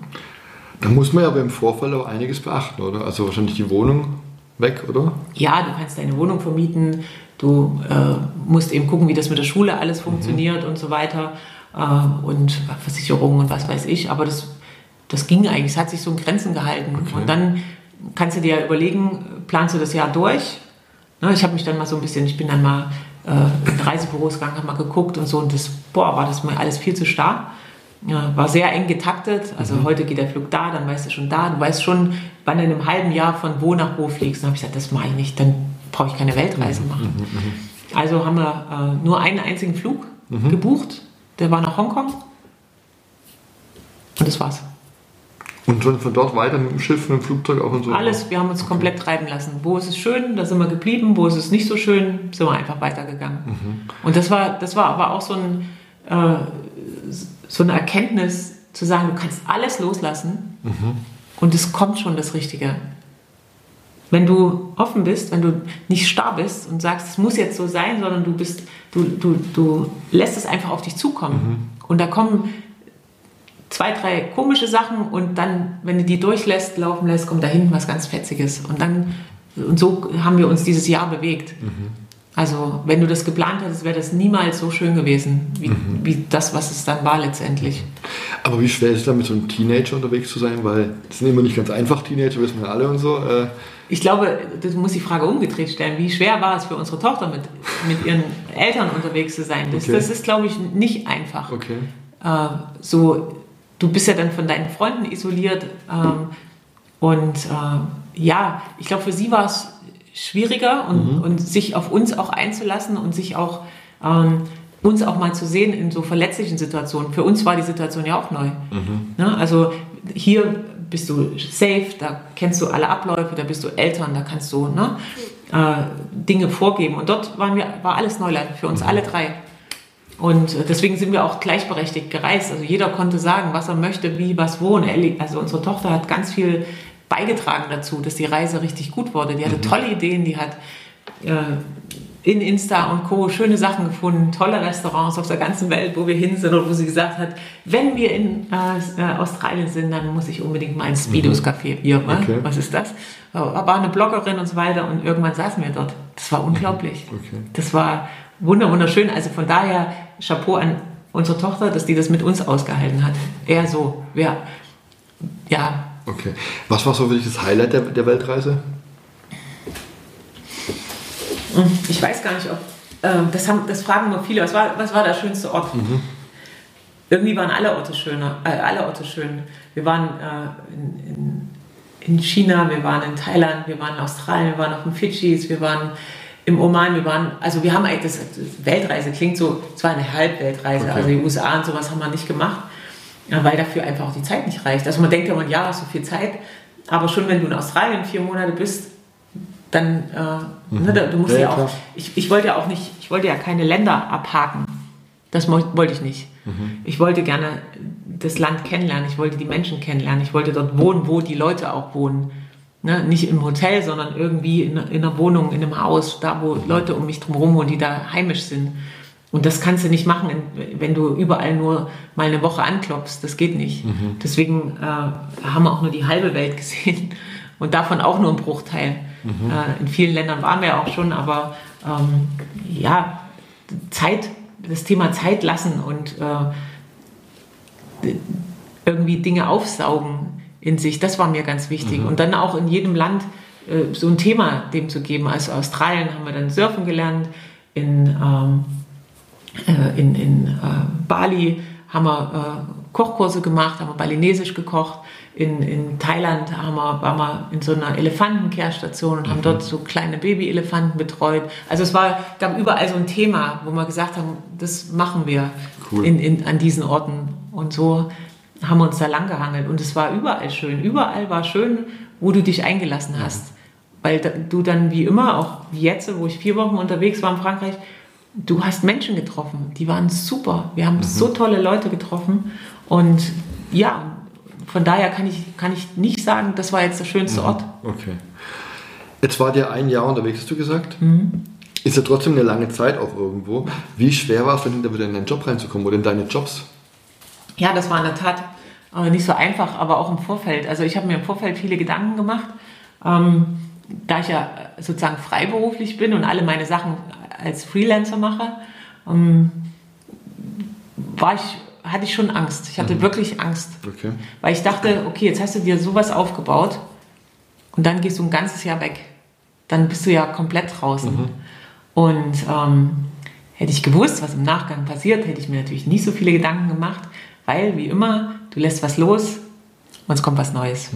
Da muss man ja beim Vorfall auch einiges beachten, oder? Also wahrscheinlich die Wohnung weg, oder? Ja, du kannst deine Wohnung vermieten, du äh, musst eben gucken, wie das mit der Schule alles funktioniert und so weiter äh, und Versicherungen und was weiß ich, aber das, das ging eigentlich, es hat sich so in Grenzen gehalten. Okay. Und dann kannst du dir überlegen, planst du das Jahr durch? Ne, ich habe mich dann mal so ein bisschen, ich bin dann mal äh, in Reisebüros gegangen, habe mal geguckt und so und das, boah, war das mir alles viel zu starr. Ja, war sehr eng getaktet. Also heute geht der Flug da, dann weißt du schon da. Du weißt schon, wann du in einem halben Jahr von wo nach wo fliegst. Dann habe ich gesagt, das mache ich nicht, dann brauche ich keine Weltreise machen. Also haben wir äh, nur einen einzigen Flug gebucht. Der war nach Hongkong. Und das war's. Und dann von dort weiter mit dem Schiff, mit dem Flugzeug auch und so? Alles, wir haben uns komplett treiben lassen. Wo ist es schön, da sind wir geblieben. Wo ist es nicht so schön, sind wir einfach weitergegangen. Und das war, das war aber auch so, ein, äh, so eine Erkenntnis, zu sagen, du kannst alles loslassen und es kommt schon das Richtige. Wenn du offen bist, wenn du nicht starr bist und sagst, es muss jetzt so sein, sondern du bist, du, du, du lässt es einfach auf dich zukommen. Und da kommen zwei, drei komische Sachen und dann, wenn du die durchlässt, laufen lässt, kommt da hinten was ganz Fetziges. Und dann, und so haben wir uns dieses Jahr bewegt. Also, wenn du das geplant hättest, wäre das niemals so schön gewesen, wie, wie das, was es dann war letztendlich. Aber wie schwer ist es dann mit so einem Teenager unterwegs zu sein? Weil das sind immer nicht ganz einfach, Teenager wissen wir alle und so. Äh, Ich glaube, du musst die Frage umgedreht stellen. Wie schwer war es für unsere Tochter, mit, mit ihren Eltern unterwegs zu sein? Das, Okay. das ist, glaube ich, nicht einfach. okay. äh, so, du bist ja dann von deinen Freunden isoliert ähm, und äh, ja, ich glaube, für sie war es schwieriger und, und sich auf uns auch einzulassen und sich auch ähm, uns auch mal zu sehen in so verletzlichen Situationen. Für uns war die Situation ja auch neu. Ne? Also hier bist du safe, da kennst du alle Abläufe, da bist du Eltern, da kannst du ne, äh, Dinge vorgeben. Und dort waren wir, war alles Neuland für uns alle drei. Und äh, deswegen sind wir auch gleichberechtigt gereist. Also jeder konnte sagen, was er möchte, wie, was, wo. Und also unsere Tochter hat ganz viel beigetragen dazu, dass die Reise richtig gut wurde. Die hatte tolle Ideen, die hat äh, in Insta und Co. schöne Sachen gefunden, tolle Restaurants auf der ganzen Welt, wo wir hin sind und wo sie gesagt hat, wenn wir in äh, äh, Australien sind, dann muss ich unbedingt mal ins Speedos Café. Hier? Okay. was ist das? War eine Bloggerin und so weiter und irgendwann saßen wir dort. Das war unglaublich. Okay. Das war wunder wunderschön. Also von daher Chapeau an unsere Tochter, dass die das mit uns ausgehalten hat. Eher so, ja, ja. Okay. Was war so für dich das Highlight der, der Weltreise? Ich weiß gar nicht, ob ähm, das, haben, das fragen nur viele. Was war, was war der schönste Ort? Irgendwie waren alle Orte schöner, äh, alle Orte schön. Wir waren äh, in, in, in China, wir waren in Thailand, wir waren in Australien, wir waren auf den Fidschis, wir waren im Oman, wir waren, also wir haben eigentlich, das, das Weltreise klingt so, es war eine Halbweltreise, Okay. also die USA und sowas haben wir nicht gemacht, ja, weil dafür einfach auch die Zeit nicht reicht. Also man denkt ja, man, ja, hast so viel Zeit, aber schon wenn du in Australien vier Monate bist, dann, äh, ne, da- du musst Ja, ja, auch, ich, ich wollte ja auch nicht, ich wollte ja keine Länder abhaken. Das wollte ich nicht. Ich wollte gerne das Land kennenlernen, ich wollte die Menschen kennenlernen, ich wollte dort wohnen, wo die Leute auch wohnen. Ne? Nicht im Hotel, sondern irgendwie in, in einer Wohnung, in einem Haus, da wo Leute um mich drum herum wohnen, die da heimisch sind. Und das kannst du nicht machen, wenn du überall nur mal eine Woche anklopfst. Das geht nicht. Deswegen äh, haben wir auch nur die halbe Welt <laughs> gesehen und davon auch nur ein Bruchteil. Äh, in vielen Ländern waren wir auch schon, aber ähm, ja, Zeit, das Thema Zeit lassen und äh, irgendwie Dinge aufsaugen in sich, das war mir ganz wichtig. Und dann auch in jedem Land äh, so ein Thema dem zu geben. Also Australien haben wir dann Surfen gelernt, in, ähm, äh, in, in äh, Bali haben wir äh, Kochkurse gemacht, haben wir balinesisch gekocht. In, in Thailand haben wir, waren wir in so einer Elefantenkehrstation und haben dort so kleine Babyelefanten betreut. Also es war, gab überall so ein Thema, wo wir gesagt haben, das machen wir Cool. in, in, an diesen Orten. Und so haben wir uns da lang gehangelt. Und es war überall schön. Überall war schön, wo du dich eingelassen hast. Weil du dann wie immer, auch wie jetzt, wo ich vier Wochen unterwegs war in Frankreich, du hast Menschen getroffen. Die waren super. Wir haben so tolle Leute getroffen. Und ja, von daher kann ich, kann ich nicht sagen, das war jetzt der schönste Ort. Okay. Jetzt wart ihr ein Jahr unterwegs, hast du gesagt? Ist ja trotzdem eine lange Zeit auch irgendwo. Wie schwer war es denn, da wieder in deinen Job reinzukommen oder in deine Jobs? Ja, das war in der Tat äh, nicht so einfach, aber auch im Vorfeld. Also ich habe mir im Vorfeld viele Gedanken gemacht. Ähm, da ich ja sozusagen freiberuflich bin und alle meine Sachen als Freelancer mache, ähm, war ich, hatte ich schon Angst. Ich hatte wirklich Angst. Okay. Weil ich dachte, okay, jetzt hast du dir sowas aufgebaut und dann gehst du ein ganzes Jahr weg. Dann bist du ja komplett draußen. Und ähm, hätte ich gewusst, was im Nachgang passiert, hätte ich mir natürlich nicht so viele Gedanken gemacht, weil, wie immer, du lässt was los und es kommt was Neues.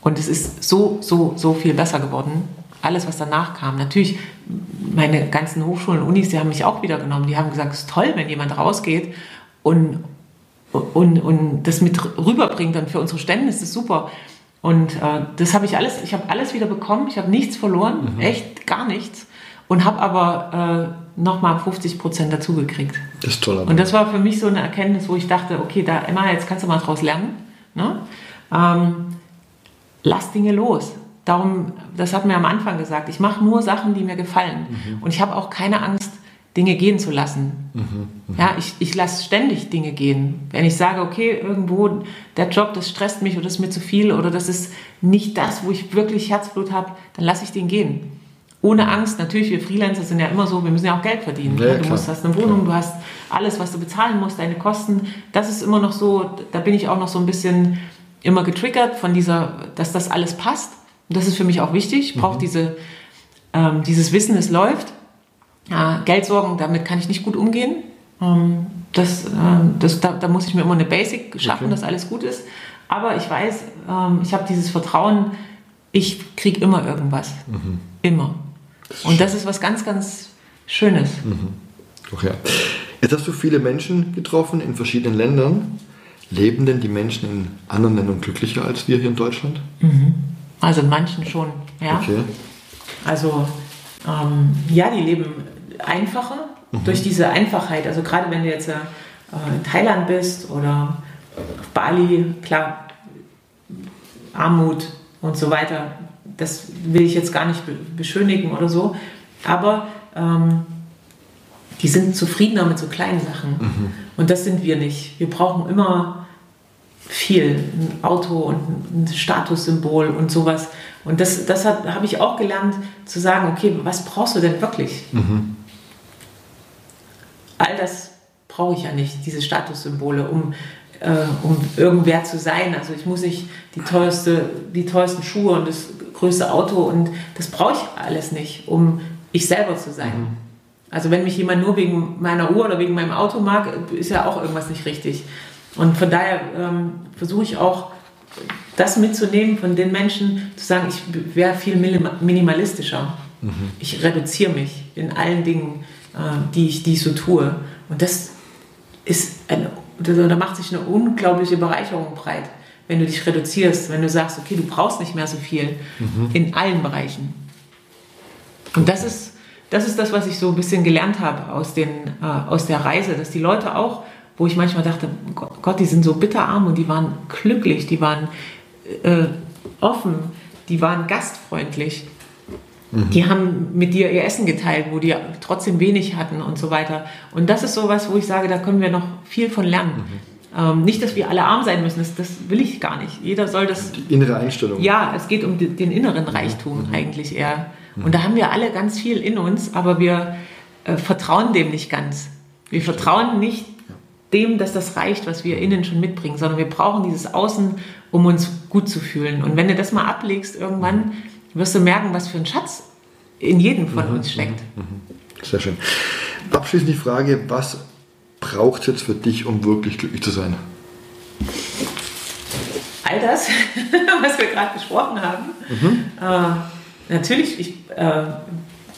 Und es ist so, so, so viel besser geworden. Alles, was danach kam. Natürlich, meine ganzen Hochschulen und Unis, die haben mich auch wieder genommen. Die haben gesagt, es ist toll, wenn jemand rausgeht und, und, und das mit rüberbringt. Und für unsere Stände ist das super. Und äh, das habe ich alles, ich habe alles wieder bekommen. Ich habe nichts verloren, echt gar nichts. Und habe aber äh, nochmal 50 Prozent dazugekriegt. Das ist toll. Und das war für mich so eine Erkenntnis, wo ich dachte, okay, da Emma, jetzt kannst du mal draus lernen. Ne? Ähm, lass Dinge los. Darum, das hat mir am Anfang gesagt, ich mache nur Sachen, die mir gefallen. Und ich habe auch keine Angst, Dinge gehen zu lassen. Ja, ich, ich lasse ständig Dinge gehen. Wenn ich sage, okay, irgendwo der Job, das stresst mich oder das ist mir zu viel oder das ist nicht das, wo ich wirklich Herzblut habe, dann lasse ich den gehen. Ohne Angst, natürlich, wir Freelancer sind ja immer so, wir müssen ja auch Geld verdienen. Ja, du klar. musst, hast eine Wohnung, du hast alles, was du bezahlen musst, deine Kosten. Das ist immer noch so, da bin ich auch noch so ein bisschen immer getriggert von dieser, dass das alles passt. Und das ist für mich auch wichtig. Ich brauche diese, ähm, dieses Wissen, es läuft. Ja, Geldsorgen, damit kann ich nicht gut umgehen. Ähm, das, ähm, das, da, da muss ich mir immer eine Basic schaffen, Okay. dass alles gut ist. Aber ich weiß, ähm, ich habe dieses Vertrauen, ich kriege immer irgendwas. Immer. Und das ist was ganz, ganz Schönes. Ach ja. Jetzt hast du viele Menschen getroffen in verschiedenen Ländern. Leben denn die Menschen in anderen Ländern glücklicher als wir hier in Deutschland? Also in manchen schon, ja. Okay. Also ähm, ja, die leben einfacher durch diese Einfachheit. Also gerade wenn du jetzt äh, in Thailand bist oder auf Bali, klar, Armut und so weiter, das will ich jetzt gar nicht be- beschönigen oder so. Aber ähm, die sind zufriedener mit so kleinen Sachen. Und das sind wir nicht. Wir brauchen immer viel, ein Auto und ein Statussymbol und sowas. Und das, das habe ich auch gelernt, zu sagen, okay, was brauchst du denn wirklich? All das brauche ich ja nicht, diese Statussymbole, um, um irgendwer zu sein. Also ich muss nicht die, teuerste, die teuersten Schuhe und das größte Auto und das brauche ich alles nicht, um ich selber zu sein. Also wenn mich jemand nur wegen meiner Uhr oder wegen meinem Auto mag, ist ja auch irgendwas nicht richtig. Und von daher ähm, versuche ich auch, das mitzunehmen von den Menschen, zu sagen, ich wäre viel minim- minimalistischer. Ich reduziere mich in allen Dingen, äh, die, ich, die ich so tue. Und das ist eine, da da macht sich eine unglaubliche Bereicherung breit, wenn du dich reduzierst, wenn du sagst, okay, du brauchst nicht mehr so viel in allen Bereichen. Und das ist, das ist das, was ich so ein bisschen gelernt habe aus, den, äh, aus der Reise, dass die Leute auch, wo ich manchmal dachte, Gott, Gott, die sind so bitterarm und die waren glücklich, die waren äh, offen, die waren gastfreundlich. Die haben mit dir ihr Essen geteilt, wo die trotzdem wenig hatten und so weiter. Und das ist sowas, wo ich sage, da können wir noch viel von lernen. Ähm, nicht, dass wir alle arm sein müssen, das, das will ich gar nicht. Jeder soll das Innere Einstellung. ja, es geht um die- den inneren Reichtum eigentlich eher. Und da haben wir alle ganz viel in uns, aber wir äh, vertrauen dem nicht ganz. Wir vertrauen nicht dem, dass das reicht, was wir innen schon mitbringen, sondern wir brauchen dieses Außen, um uns gut zu fühlen. Und wenn du das mal ablegst, irgendwann wirst du merken, was für ein Schatz in jedem von uns steckt. Sehr schön. Abschließend die Frage, was braucht es jetzt für dich, um wirklich glücklich zu sein? All das, <laughs> was wir gerade besprochen haben. Mhm. Äh, natürlich, ich äh,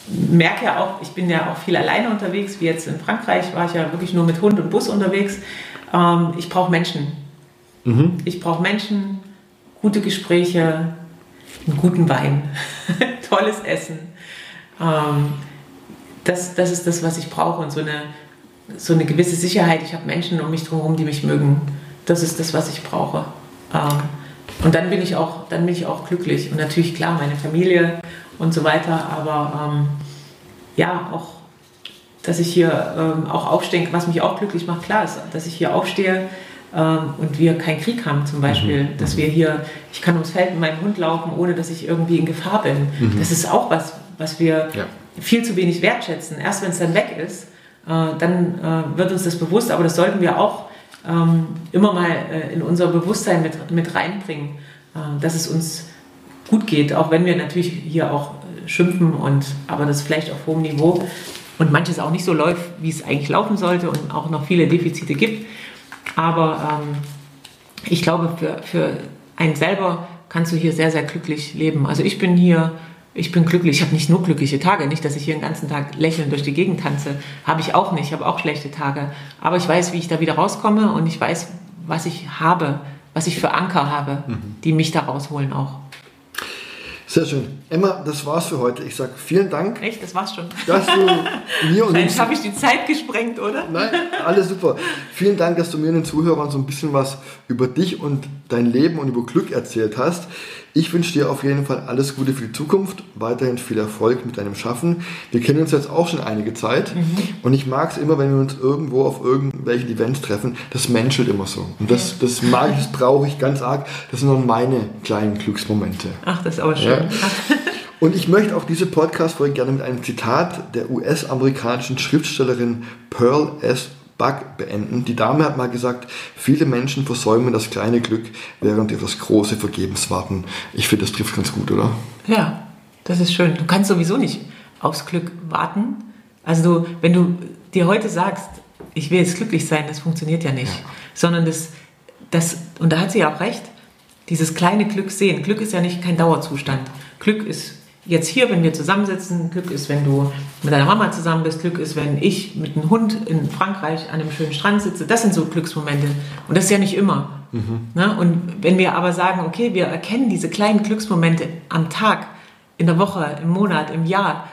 merke ja auch, ich bin ja auch viel alleine unterwegs, wie jetzt in Frankreich war ich ja wirklich nur mit Hund und Bus unterwegs. Ähm, ich brauche Menschen. Mhm. Ich brauche Menschen, gute Gespräche, einen guten Wein, <laughs> tolles Essen. Ähm, das, das ist das, was ich brauche und so eine, so eine gewisse Sicherheit. Ich habe Menschen um mich herum, die mich mögen. Das ist das, was ich brauche. Ähm, und dann bin ich auch, dann bin ich auch glücklich. Und natürlich klar, meine Familie und so weiter. Aber ähm, ja, auch, dass ich hier ähm, auch aufstehe, was mich auch glücklich macht, klar ist, dass ich hier aufstehe und wir keinen Krieg haben zum Beispiel. Mhm. Dass wir hier, ich kann ums Feld mit meinem Hund laufen, ohne dass ich irgendwie in Gefahr bin. Mhm. Das ist auch was, was wir ja. viel zu wenig wertschätzen. Erst wenn es dann weg ist, äh, dann äh, wird uns das bewusst, aber das sollten wir auch ähm, immer mal äh, in unser Bewusstsein mit, mit reinbringen, dass es uns gut geht, auch wenn wir natürlich hier auch schimpfen und aber das vielleicht auf hohem Niveau und manches auch nicht so läuft, wie es eigentlich laufen sollte und auch noch viele Defizite gibt. Aber ähm, ich glaube, für, für einen selber kannst du hier sehr, sehr glücklich leben. Also ich bin hier, ich bin glücklich. Ich habe nicht nur glückliche Tage, nicht, dass ich hier den ganzen Tag lächelnd durch die Gegend tanze. Habe ich auch nicht. Ich habe auch schlechte Tage. Aber ich weiß, wie ich da wieder rauskomme und ich weiß, was ich habe, was ich für Anker habe, mhm. die mich da rausholen auch. Sehr schön. Emma, das war's für heute. Ich sage vielen Dank. Echt, das war's schon. Dass du mir und Jetzt habe ich die Zeit gesprengt, oder? Nein, alles super. Vielen Dank, dass du mir und den Zuhörern so ein bisschen was über dich und dein Leben und über Glück erzählt hast. Ich wünsche dir auf jeden Fall alles Gute für die Zukunft, weiterhin viel Erfolg mit deinem Schaffen. Wir kennen uns jetzt auch schon einige Zeit mhm. und ich mag es immer, wenn wir uns irgendwo auf irgendwelchen Events treffen, das menschelt immer so. Und das, das mag ich, das brauche ich ganz arg. Das sind dann meine kleinen Glücksmomente. Ach, das ist aber schön. Ja. Und ich möchte auch diese Podcast-Folge gerne mit einem Zitat der US-amerikanischen Schriftstellerin Pearl S. Bug beenden. Die Dame hat mal gesagt, viele Menschen versäumen das kleine Glück, während sie das große vergebens warten. Ich finde, das trifft ganz gut, oder? Ja, das ist schön. Du kannst sowieso nicht aufs Glück warten. Also du, wenn du dir heute sagst, ich will jetzt glücklich sein, das funktioniert ja nicht. Ja. Sondern das, das, und da hat sie ja auch recht, dieses kleine Glück sehen. Glück ist ja nicht kein Dauerzustand. Glück ist jetzt hier, wenn wir zusammensitzen, Glück ist, wenn du mit deiner Mama zusammen bist, Glück ist, wenn ich mit einem Hund in Frankreich an einem schönen Strand sitze. Das sind so Glücksmomente. Und das ist ja nicht immer. Mhm. Ne? Und wenn wir aber sagen, okay, wir erkennen diese kleinen Glücksmomente am Tag, in der Woche, im Monat, im Jahr,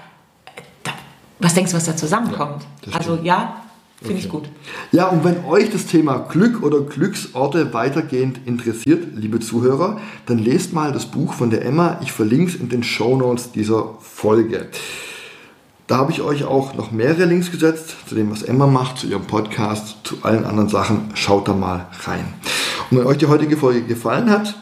da, was denkst du, was da zusammenkommt? Ja, also ja, Finde okay. ich gut. Ja, und wenn euch das Thema Glück oder Glücksorte weitergehend interessiert, liebe Zuhörer, dann lest mal das Buch von der Emma. Ich verlinke es in den Show Notes dieser Folge. Da habe ich euch auch noch mehrere Links gesetzt zu dem, was Emma macht, zu ihrem Podcast, zu allen anderen Sachen. Schaut da mal rein. Und wenn euch die heutige Folge gefallen hat,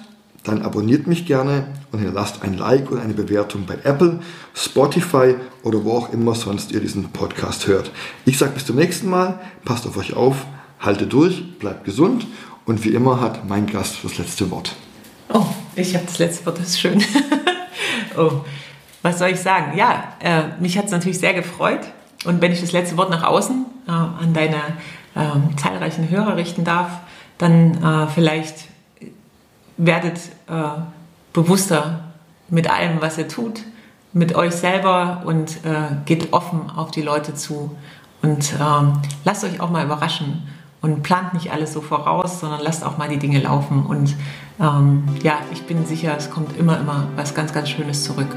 dann abonniert mich gerne und hinterlasst ein Like und eine Bewertung bei Apple, Spotify oder wo auch immer sonst ihr diesen Podcast hört. Ich sage bis zum nächsten Mal, passt auf euch auf, haltet durch, bleibt gesund und wie immer hat mein Gast das letzte Wort. Oh, ich habe das letzte Wort, das ist schön. <laughs> oh, was soll ich sagen? Ja, äh, mich hat es natürlich sehr gefreut und wenn ich das letzte Wort nach außen äh, an deine äh, zahlreichen Hörer richten darf, dann äh, vielleicht werdet äh, bewusster mit allem, was ihr tut, mit euch selber und äh, geht offen auf die Leute zu. Und ähm, lasst euch auch mal überraschen und plant nicht alles so voraus, sondern lasst auch mal die Dinge laufen. Und ähm, ja, ich bin sicher, es kommt immer, immer was ganz, ganz Schönes zurück.